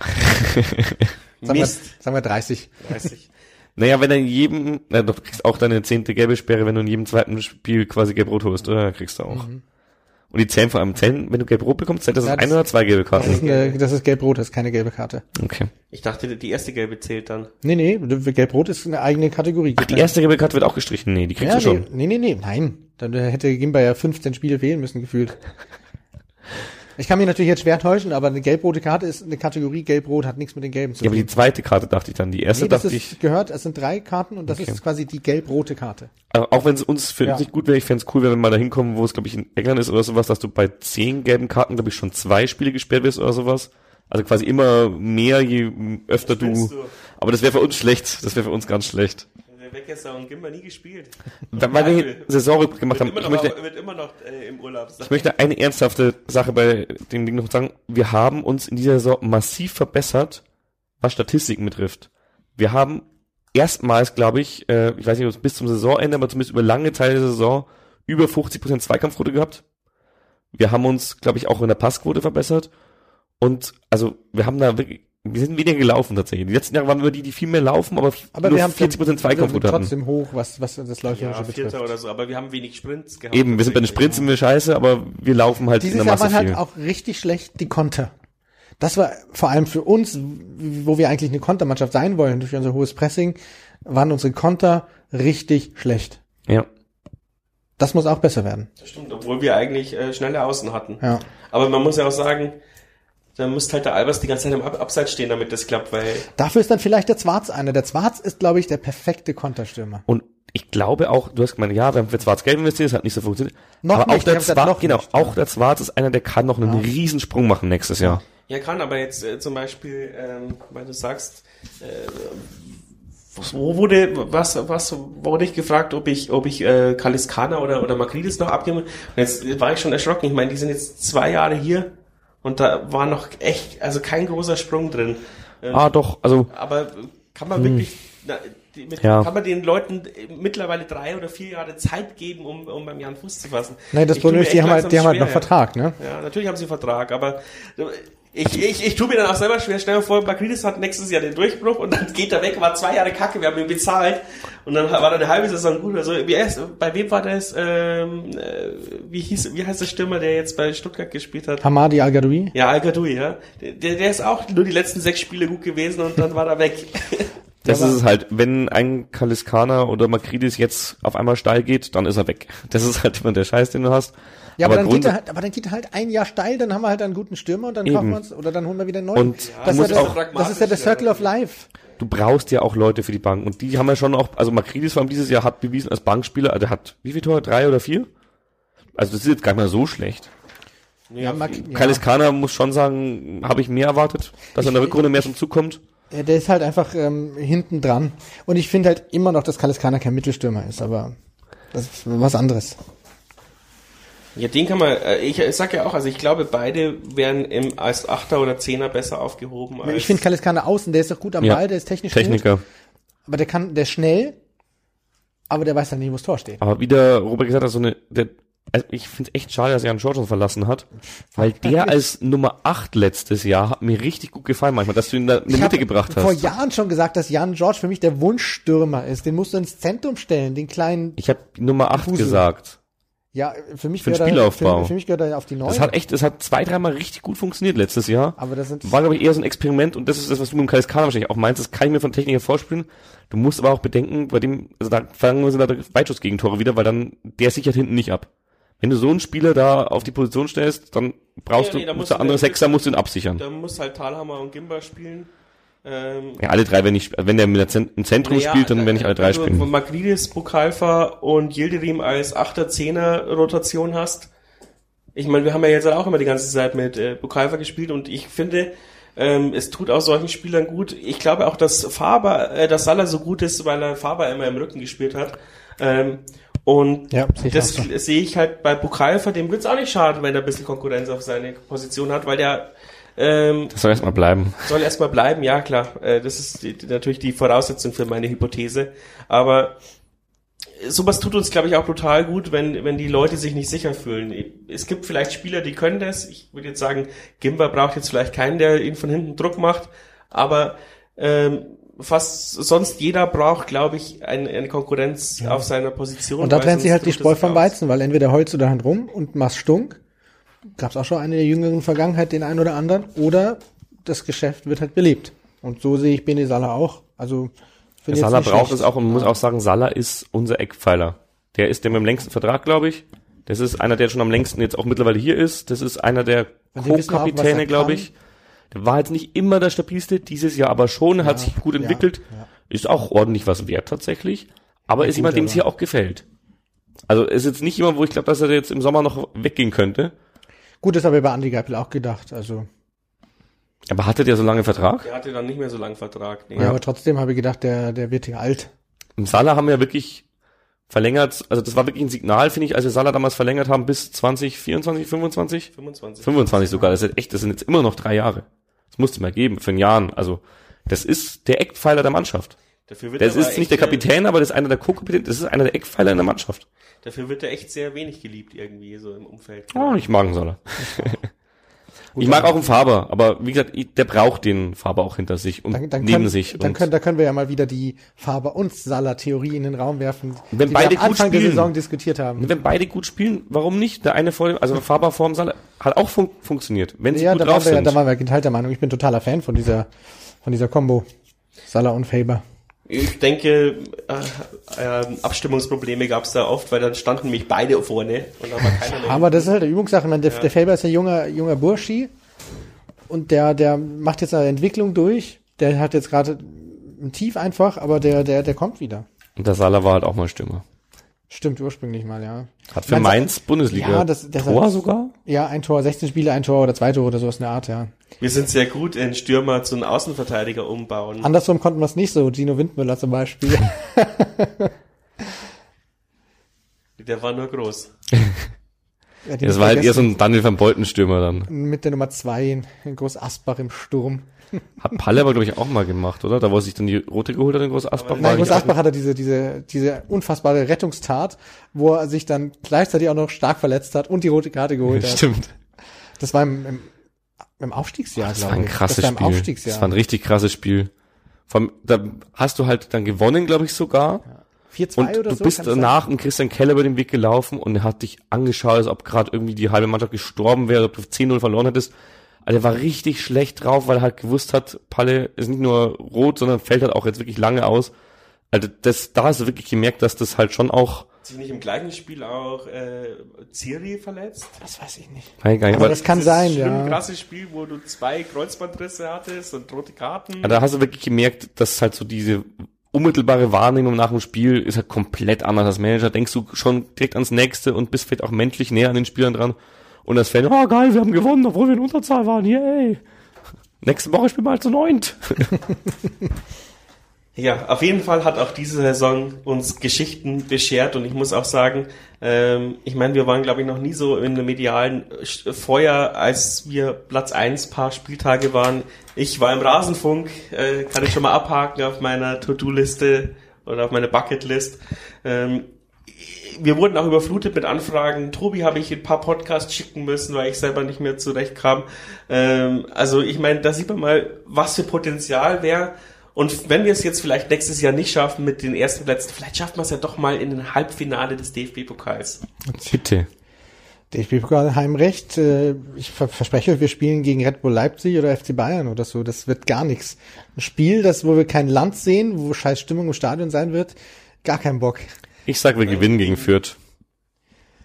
Sagen wir, sagen wir 30. 30. Naja, wenn er in jedem, na, du kriegst auch deine zehnte gelbe Sperre, wenn du in jedem zweiten Spiel quasi gelb-rot holst, oder? Kriegst du auch. Mhm. Und die zählen vor allem zählen, wenn du gelb-rot bekommst, zählt das Ja, als das- ein oder zwei gelbe Das Karten. ist, eine, das ist gelb-rot, das ist keine gelbe Karte. Okay. Ich dachte, die erste gelbe zählt dann. Nee, nee, gelb-rot ist eine eigene Kategorie. Ach, die erste gelbe Karte wird auch gestrichen. Nee, die kriegst ja, du schon. Nee, nee, nee, nee, nein. Dann hätte Gimba ja 15 Spiele fehlen müssen, gefühlt. Ich kann mich natürlich jetzt schwer täuschen, aber eine gelb-rote Karte ist eine Kategorie, gelb-rot hat nichts mit den gelben zu Ja, aber tun. die zweite Karte dachte ich dann. Die erste nee, das dachte ist ich, gehört, es sind drei Karten und das Okay. ist quasi die gelb-rote Karte. also auch wenn es uns für Ja. uns nicht gut wäre, ich fände es cool, wenn wir mal da hinkommen, wo es, glaube ich, in England ist oder sowas, dass du bei zehn gelben Karten, glaube ich, schon zwei Spiele gesperrt wirst oder sowas. Also quasi immer mehr, je öfter du. Du? Aber das wäre für uns schlecht. Das wäre für uns ganz schlecht. Der Weckesser und Gimba nie gespielt. Weil weil wir Saisonrückblick gemacht haben. Ich möchte, wird immer noch äh, im Urlaub sein. ich möchte eine ernsthafte Sache bei dem Ding noch sagen. Wir haben uns in dieser Saison massiv verbessert, was Statistiken betrifft. Wir haben erstmals, glaube ich, äh, ich weiß nicht, ob es bis zum Saisonende, aber zumindest über lange Teile der Saison über 50% Zweikampfquote gehabt. Wir haben uns, glaube ich, auch in der Passquote verbessert. Und also wir haben da wirklich, wir sind weniger gelaufen tatsächlich. Die letzten Jahre waren wir die, die viel mehr laufen, aber, Aber nur wir haben 40% wir sind Zweikampfquote hatten. trotzdem hoch, was, was das ja, Läuferische betrifft. Vierter oder so, aber wir haben wenig Sprints gehabt. Eben, wir sind bei den Sprints sind wir scheiße, aber wir laufen halt Dieses in der Jahr Masse waren viel. halt auch richtig schlecht die Konter. Das war vor allem für uns, wo wir eigentlich eine Kontermannschaft sein wollen, durch unser hohes Pressing, waren unsere Konter richtig schlecht. ja. Das muss auch besser werden. Das stimmt, obwohl wir eigentlich äh, schnelle Außen hatten. Ja. Aber man muss ja auch sagen, da muss halt der Albers die ganze Zeit im Ab Abseits stehen, damit das klappt, weil Dafür ist dann vielleicht der Zwarz einer. Der Zwarz ist, glaube ich, der perfekte Konterstürmer. Und ich glaube auch, du hast gemeint, ja, wir haben für Schwarz-Gelb investiert, das hat nicht so funktioniert. Noch aber nicht, auch der Schwarz, noch genau, nicht. auch der Schwarz ist einer, der kann noch einen Riesensprung machen nächstes Jahr. ja kann, aber jetzt äh, zum Beispiel, ähm, weil du sagst, äh, wo wurde was was wurde ich gefragt, ob ich ob ich äh, Kaliskana oder oder Makridis noch abgebe? Und jetzt war ich schon erschrocken. Ich meine, die sind jetzt zwei Jahre hier und da war noch echt also kein großer Sprung drin. Äh, Ah, doch, also, Aber kann man wirklich, na, mit, Ja. kann man den Leuten mittlerweile drei oder vier Jahre Zeit geben, um, um beim Jan Fuß zu fassen? Nein, das Problem ist, die haben halt, die haben halt noch. Vertrag, ne? Ja, natürlich haben sie Vertrag, aber ich, ich, ich tue mir dann auch selber schwer. Stell dir vor, Makridis hat nächstes Jahr den Durchbruch und dann geht er weg, war zwei Jahre kacke, wir haben ihn bezahlt und dann war er eine halbe Saison gut. Also, wie erst, bei wem war das, ähm, äh, wie hieß, wie heißt der Stürmer, der jetzt bei Stuttgart gespielt hat? Hamadi Al-Gadoui. Ja, Al-Gadoui, ja. Der, der ist auch nur die letzten sechs Spiele gut gewesen und dann war er weg. das ist es halt, wenn ein Kaliskana oder Makridis jetzt auf einmal steil geht, dann ist er weg. Das ist halt immer der Scheiß, den du hast. Ja, aber, dann Grund- geht er halt, aber dann geht er halt ein Jahr steil, dann haben wir halt einen guten Stürmer und dann Eben. kaufen wir uns, oder dann holen wir wieder einen neuen. Und das, ja das, auch- das ist ja der Circle of Life. du brauchst ja auch Leute für die Bank. Und die haben ja schon auch, also Makridis vor allem dieses Jahr hat bewiesen als Bankspieler, also der hat, wie viel Tore? Drei oder vier? Also das ist jetzt gar nicht mal so schlecht. Ja, Mark, ja. Kaliskana muss schon sagen, habe ich mehr erwartet, dass er in der Rückrunde mehr zum Zug kommt. Ja, der ist halt einfach ähm, hinten dran. Und ich finde halt immer noch, dass Kaliskana kein Mittelstürmer ist, aber das ist was anderes. Ja, den kann man, äh, ich sag ja auch, also ich glaube, beide wären im, als Achter oder Zehner besser aufgehoben. Als, Ich finde Kaliskana außen, der ist doch gut am Ja. Ball, der ist technisch gut, Techniker. aber der kann, der ist schnell, aber der weiß dann nicht, wo das Tor steht. Aber wie der Robert gesagt hat, so eine, der, also ich finde es echt schade, dass er Jan George verlassen hat, weil der als Nummer 8 letztes Jahr hat mir richtig gut gefallen manchmal, dass du ihn da in die Ich Mitte hab gebracht vor hast. Jahren schon gesagt, dass Jan George für mich der Wunschstürmer ist. Den musst du ins Zentrum stellen, den kleinen, Ich habe Nummer 8 Fusel. gesagt. Ja, für mich Für den gehört er- Spielaufbau. Für, für mich gehört er auf die neun. Das hat echt, das hat zwei, dreimal richtig gut funktioniert letztes Jahr. aber das sind, War, glaube ich, eher so ein Experiment und das ist das, was du mit dem Kaliskana wahrscheinlich auch meinst. Das kann ich mir von Techniker vorspielen. Du musst aber auch bedenken, bei dem, also da fangen wir da Weitschussgegentore wieder, weil dann der sichert hinten nicht ab. Wenn du so einen Spieler da auf die Position stellst, dann brauchst Ja, nee, da du, musst der du- andere Sechser musst du ihn absichern. Da muss halt Talhammer und Gimba spielen. Ähm, Ja, alle drei, wenn ich, wenn der mit der Zent im Zentrum naja, spielt, dann werden nicht alle drei wenn du spielen. Magridis, Bukalfa und Yildirim als Achter, Zehner Rotation hast. Ich meine, wir haben ja jetzt auch immer die ganze Zeit mit äh, Bukalfa gespielt und ich finde, ähm, es tut auch solchen Spielern gut. Ich glaube auch, dass Faber, äh, dass Salah so gut ist, weil er Faber immer im Rücken gespielt hat. Ähm, und Ja, ich das sehe ich halt bei Bukalfa, dem wird's auch nicht schaden, wenn er ein bisschen Konkurrenz auf seine Position hat, weil der ähm, Das soll erstmal bleiben. soll erstmal bleiben, ja klar. Äh, das ist die, die, natürlich die Voraussetzung für meine Hypothese. Aber sowas tut uns, glaube ich, auch brutal gut, wenn, wenn die Leute sich nicht sicher fühlen. Es gibt vielleicht Spieler, die können das. Ich würde jetzt sagen, Gimba braucht jetzt vielleicht keinen, der ihn von hinten Druck macht. Aber ähm, fast sonst jeder braucht, glaube ich, eine, eine Konkurrenz auf seiner Position. und da trennt sich halt die Spreu nicht vom. Weizen, weil entweder holst du da rum und machst stunk, gab es auch schon eine der jüngeren Vergangenheit den einen oder anderen. Oder das Geschäft wird halt belebt. Und so sehe ich Bene Salah auch. Also Der Salah braucht es auch und man muss auch sagen, Salah ist unser Eckpfeiler. Der ist der mit dem längsten Vertrag, glaube ich. Das ist einer, der schon am längsten jetzt auch mittlerweile hier ist. Das ist einer der er Co-Kapitäne, glaube ich. Der war jetzt nicht immer der stabilste, dieses Jahr aber schon, hat sich gut ja, entwickelt. ja. Ist auch ordentlich was wert tatsächlich. Aber ist jemand, dem es hier auch gefällt. Also ist jetzt nicht jemand, wo ich glaube, dass er jetzt im Sommer noch weggehen könnte. Gut, das habe ich bei Andy Geipel auch gedacht. Also, Aber hatte der so lange Vertrag? Der hatte dann nicht mehr so langen Vertrag. Nee. ja. aber trotzdem habe ich gedacht, der, der wird hier alt. Im Salah haben wir ja wirklich verlängert, also das war wirklich ein Signal, finde ich, als wir Salah damals verlängert haben bis 2024, 25? 25. 25 sogar, das ist echt, das sind jetzt immer noch drei Jahre. Das musste mal geben, für ein Jahr. Also, das ist der Eckpfeiler der Mannschaft. Dafür wird Das er ist nicht der Kapitän, aber das ist einer der Co-Kapitäne, das ist einer der Eckpfeiler in der Mannschaft. Dafür wird er echt sehr wenig geliebt irgendwie so im Umfeld. Oh, ich mag einen Salah. ich mag auch einen Faber, aber wie gesagt, der braucht den Faber auch hinter sich und Dann, dann, neben können, sich. dann, können, da können wir ja mal wieder die Faber- und Salah-Theorie in den Raum werfen, Wenn die beide wir am gut Anfang der spielen. Saison diskutiert haben. wenn beide gut spielen, warum nicht? Der eine vor dem, also Faber vor dem Salah hat auch fun funktioniert, wenn sie Ja, gut da waren, drauf wir, ja- sind. da waren wir geteilter Meinung. Ich bin totaler Fan von dieser, von dieser Combo. Salah und Faber. Ich denke, äh, äh, Abstimmungsprobleme gab es da oft, weil dann standen nämlich beide vorne und da war keiner mehr. Aber das ist halt eine Übungssache. Ich meine, der, der Faber ist ein junger, junger Burschi und der, der macht jetzt eine Entwicklung durch. Der hat jetzt gerade ein Tief einfach, aber der, der, der kommt wieder. Und der Salah war halt auch mal Stürmer. Stimmt ursprünglich mal, ja. Hat für Meinst du- Mainz Bundesliga Ja, das- das- Tor sogar? Ja, ein Tor, 16 Spiele, ein Tor oder zwei Tore oder sowas in der Art, ja. Wir sind sehr gut in Stürmer zu einem Außenverteidiger umbauen. Andersrum konnten wir es nicht so. Gino Windmüller zum Beispiel. Der war nur groß. Ja, Das war halt eher so ein Daniel van Bolten Stürmer dann. mit der Nummer zwei in, in Groß Asbach im Sturm. Hat Palle aber, glaube ich, auch mal gemacht, oder? Da wo er sich dann die rote geholt hat in Groß Asbach. Nein, Groß Asbach hatte diese, diese, diese unfassbare Rettungstat, wo er sich dann gleichzeitig auch noch stark verletzt hat und die rote Karte geholt hat. Stimmt. Das war im, im, im Aufstiegsjahr, Das glaube war ein ich. krasses das war im Spiel. Aufstiegsjahr. Das war ein richtig krasses Spiel. Allem, da hast du halt dann gewonnen, glaube ich, sogar. 4-2 Und oder du so. bist das danach und Christian Keller über den Weg gelaufen und er hat dich angeschaut, als ob gerade irgendwie die halbe Mannschaft gestorben wäre, ob du 10-0 verloren hättest. Also er war richtig schlecht drauf, weil er halt gewusst hat, Palle ist nicht nur rot, sondern fällt halt auch jetzt wirklich lange aus. Also das, da hast du wirklich gemerkt, dass das halt schon auch, Hat sich nicht im gleichen Spiel auch äh, Ziri verletzt? Das weiß ich nicht. Weiß ich gar nicht, Aber aber das kann sein, schlimm ja. krasses Spiel, wo du zwei Kreuzbandrisse hattest und rote Karten. da hast du wirklich gemerkt, dass halt so diese unmittelbare Wahrnehmung nach dem Spiel ist halt komplett anders als Manager. Denkst du schon direkt ans nächste und bist vielleicht auch menschlich näher an den Spielern dran. Und als Fan, oh geil, wir haben gewonnen, obwohl wir in Unterzahl waren, yay. Nächste Woche spielen wir halt zu neunt. Ja, auf jeden Fall hat auch diese Saison uns Geschichten beschert und ich muss auch sagen, ähm, ich meine, wir waren glaube ich noch nie so in der medialen Feuer, als wir Platz eins paar Spieltage waren. Ich war im Rasenfunk, äh, kann ich schon mal abhaken auf meiner To-Do-Liste oder auf meiner Bucketlist. Ähm, wir wurden auch überflutet mit Anfragen. Tobi habe ich ein paar Podcasts schicken müssen, weil ich selber nicht mehr zurechtkam. Ähm, also ich meine, da sieht man mal, was für Potenzial wäre. Und wenn wir es jetzt vielleicht nächstes Jahr nicht schaffen mit den ersten Plätzen, vielleicht schaffen wir es ja doch mal in den Halbfinale des DFB-Pokals. Bitte. DFB-Pokal Heimrecht. Äh, ich ver verspreche euch, wir spielen gegen Red Bull Leipzig oder FC Bayern oder so. Das wird gar nichts. Ein Spiel, das, wo wir kein Land sehen, wo scheiß Stimmung im Stadion sein wird. Gar kein Bock. Ich sag, wir gewinnen gegen Fürth.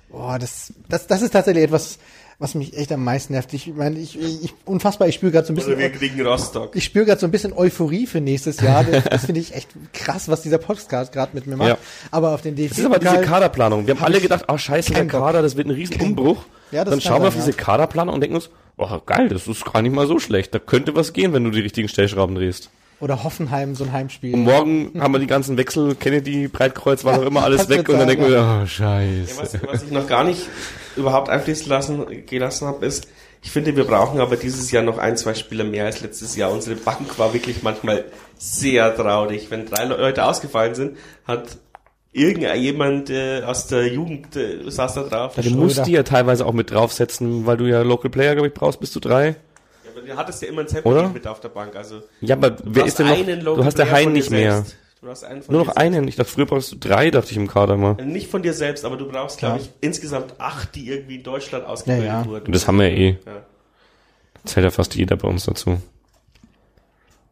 Boah, das, das, das ist tatsächlich etwas, was mich echt am meisten nervt. Ich meine, ich, ich unfassbar, ich spüre gerade so ein bisschen, Oder wir kriegen Rostock. ich spüre gerade so ein bisschen Euphorie für nächstes Jahr. Das, das finde ich echt krass, was dieser Podcast gerade mit mir macht. Ja. Aber auf den Das ist aber diese Kaderplanung. Wir haben Hab alle gedacht, oh scheiße, der. Kader, das wird ein Riesenumbruch. Ja, das Dann schauen wir auf diese Kaderplanung und denken uns, oh geil, das ist gar nicht mal so schlecht. Da könnte was gehen, wenn du die richtigen Stellschrauben drehst. Oder Hoffenheim, so ein Heimspiel. Und morgen haben wir die ganzen Wechsel, Kennedy, Breitkreuz, was auch immer, alles weg und dann denken wir, oh Ja, scheiße. was, was ich noch gar nicht überhaupt einfließen lassen, gelassen habe, ist, ich finde, wir brauchen aber dieses Jahr noch ein, zwei Spieler mehr als letztes Jahr. Unsere Bank war wirklich manchmal sehr traurig. Wenn drei Le- Leute ausgefallen sind, hat irgendjemand äh, aus der Jugend äh, saß da drauf. Du musst die ja teilweise auch mit draufsetzen, weil du ja Local Player, glaube ich, brauchst bis zu drei. Ja, aber du hattest ja immer ein Oder? Zeppelin mit auf der Bank. Also Ja, aber wer hast ist denn noch? einen Du hast der Hein nicht mehr. Du brauchst einen von Nur dir noch einen. Ich dachte, früher brauchst du drei, dachte ich im Kader mal. selbst. Nicht von dir selbst, aber du brauchst, glaube Ja. ich, insgesamt acht, die irgendwie in Deutschland ausgebildet Ja, ja. wurden. Und das haben wir ja eh. Ja. Zählt ja fast jeder bei uns dazu.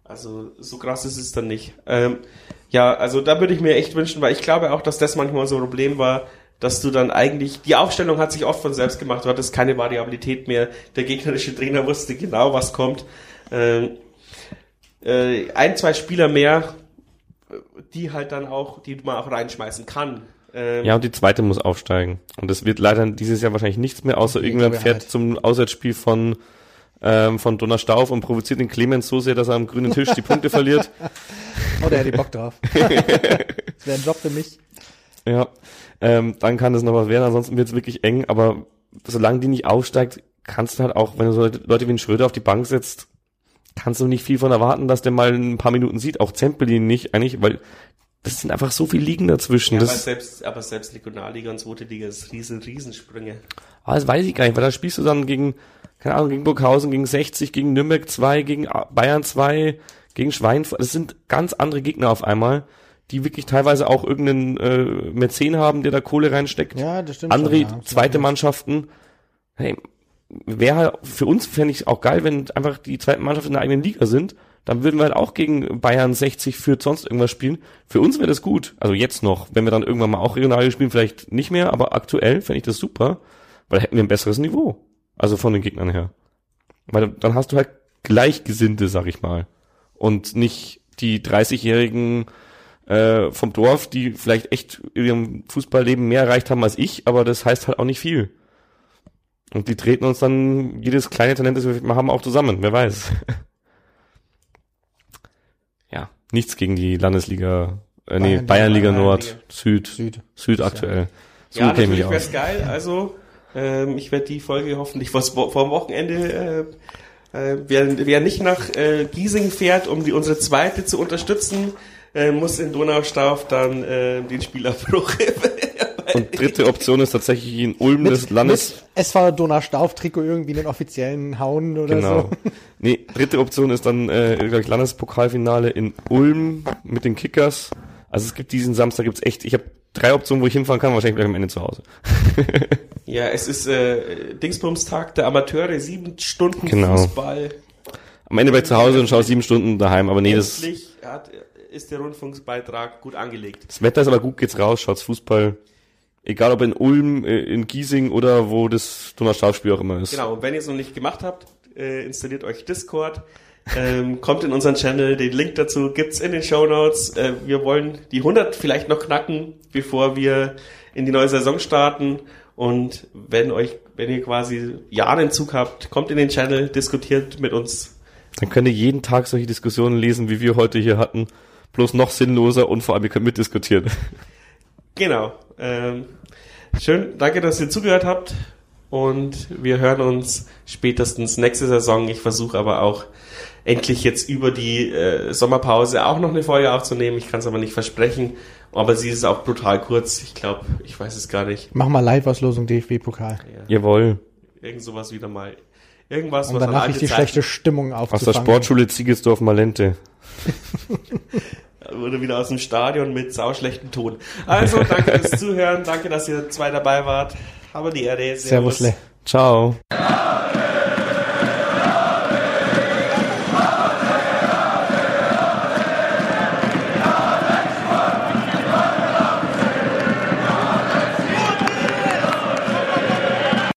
Also so krass ist es dann nicht. Ähm, ja, also da würde ich mir echt wünschen, weil ich glaube auch, dass das manchmal so ein Problem war, dass du dann eigentlich, die Aufstellung hat sich oft von selbst gemacht, du hattest keine Variabilität mehr, der gegnerische Trainer wusste genau, was kommt. Ähm, äh, ein, zwei Spieler mehr, die halt dann auch, die man auch reinschmeißen kann. Ähm, Ja, und die zweite muss aufsteigen. Und das wird leider dieses Jahr wahrscheinlich nichts mehr, außer irgendwer fährt nicht. zum Auswärtsspiel von, ähm, von Donnerstauf und provoziert den Clemens so sehr, dass er am grünen Tisch die Punkte verliert. Oh, der hätte Bock drauf. das wäre ein Job für mich. Ja, ähm, dann kann das noch was werden, ansonsten wird es wirklich eng, aber solange die nicht aufsteigt, kannst du halt auch, wenn du so Leute wie ein Schröder auf die Bank setzt, kannst du nicht viel von erwarten, dass der mal ein paar Minuten sieht, auch Zempelin nicht eigentlich, weil das sind einfach so viele Ligen dazwischen. ja, aber selbst, aber selbst Regionalliga und zweite Liga ist riesen, Riesensprünge. ah, das weiß ich gar nicht, weil da spielst du dann gegen, keine Ahnung, gegen Burghausen, gegen 60, gegen Nürnberg 2, gegen Bayern 2, gegen Schweinfurt. Das sind ganz andere Gegner auf einmal, die wirklich teilweise auch irgendeinen äh, Mäzen haben, der da Kohle reinsteckt. Ja, das stimmt. andere schon, ja. zweite Mannschaften. Hey, wäre halt für uns fände ich auch geil, wenn einfach die zweiten Mannschaften in der eigenen Liga sind. Dann würden wir halt auch gegen Bayern 60 für sonst irgendwas spielen. Für uns wäre das gut. Also jetzt noch. Wenn wir dann irgendwann mal auch regional spielen, vielleicht nicht mehr, aber aktuell fände ich das super, weil da hätten wir ein besseres Niveau. Also von den Gegnern her. Weil dann hast du halt Gleichgesinnte, sag ich mal. Und nicht die 30-jährigen äh, vom Dorf, die vielleicht echt in ihrem Fußballleben mehr erreicht haben als ich, aber das heißt halt auch nicht viel. Und die treten uns dann jedes kleine Talent, das wir haben, auch zusammen, wer weiß. ja, nichts gegen die Landesliga, äh, nee, Bayernliga, Bayernliga Nord, Bayernliga. Süd, Süd. Süd aktuell. So ja, käme natürlich ich wäre es geil. Also, ähm, ich werde die Folge hoffentlich vor, vor dem Wochenende, äh, äh, wer, wer nicht nach äh, Giesing fährt, um die unsere zweite zu unterstützen, äh, muss in Donaustauf dann äh, den Spielabbruch. Und dritte Option ist tatsächlich in Ulm des Landes. mit SV Donaustauf-Trikot irgendwie einen offiziellen hauen oder Genau. so. Nee, dritte Option ist dann äh, ich, Landespokalfinale in Ulm mit den Kickers. Also es gibt diesen Samstag gibt's echt, ich habe drei Optionen, wo ich hinfahren kann, wahrscheinlich gleich am Ende zu Hause. ja, es ist äh, Dingsbums-Tag der Amateure, sieben Stunden Genau. Fußball. Am Ende bin ich zu Hause und schaue sieben Stunden daheim, aber nee, das, Endlich hat, ist der Rundfunksbeitrag gut angelegt. das Wetter ist aber gut, geht's raus, schaut's Fußball. Egal ob in Ulm, äh, in Giesing oder wo das Donnerstaufspiel auch immer ist. Genau, und wenn ihr es noch nicht gemacht habt, äh, installiert euch Discord, ähm, kommt in unseren Channel, den Link dazu gibt's in den Show Notes. Äh, wir wollen die 100 vielleicht noch knacken, bevor wir in die neue Saison starten. Und wenn euch, wenn ihr quasi ja einen Zug habt, kommt in den Channel, diskutiert mit uns. Dann könnt ihr jeden Tag solche Diskussionen lesen, wie wir heute hier hatten. Bloß noch sinnloser und vor allem ihr könnt mitdiskutieren. Genau. Ähm, schön, danke, dass ihr zugehört habt. Und wir hören uns spätestens nächste Saison. Ich versuche aber auch endlich jetzt über die äh, Sommerpause auch noch eine Folge aufzunehmen. Ich kann es aber nicht versprechen. Aber sie ist auch brutal kurz. Ich glaube, ich weiß es gar nicht. Mach mal Live-Auslosung DFB-Pokal. Jawohl. Irgend sowas wieder mal. Irgendwas, Um was an danach Zeiten- schlechte Stimmung Aus der aufzufangen. Sportschule Ziegesdorf Oder wieder aus dem Stadion mit sauschlechtem Ton. Also, danke fürs Zuhören. Danke, dass ihr zwei dabei wart. Aber die Erde. Servus, Le. Ciao.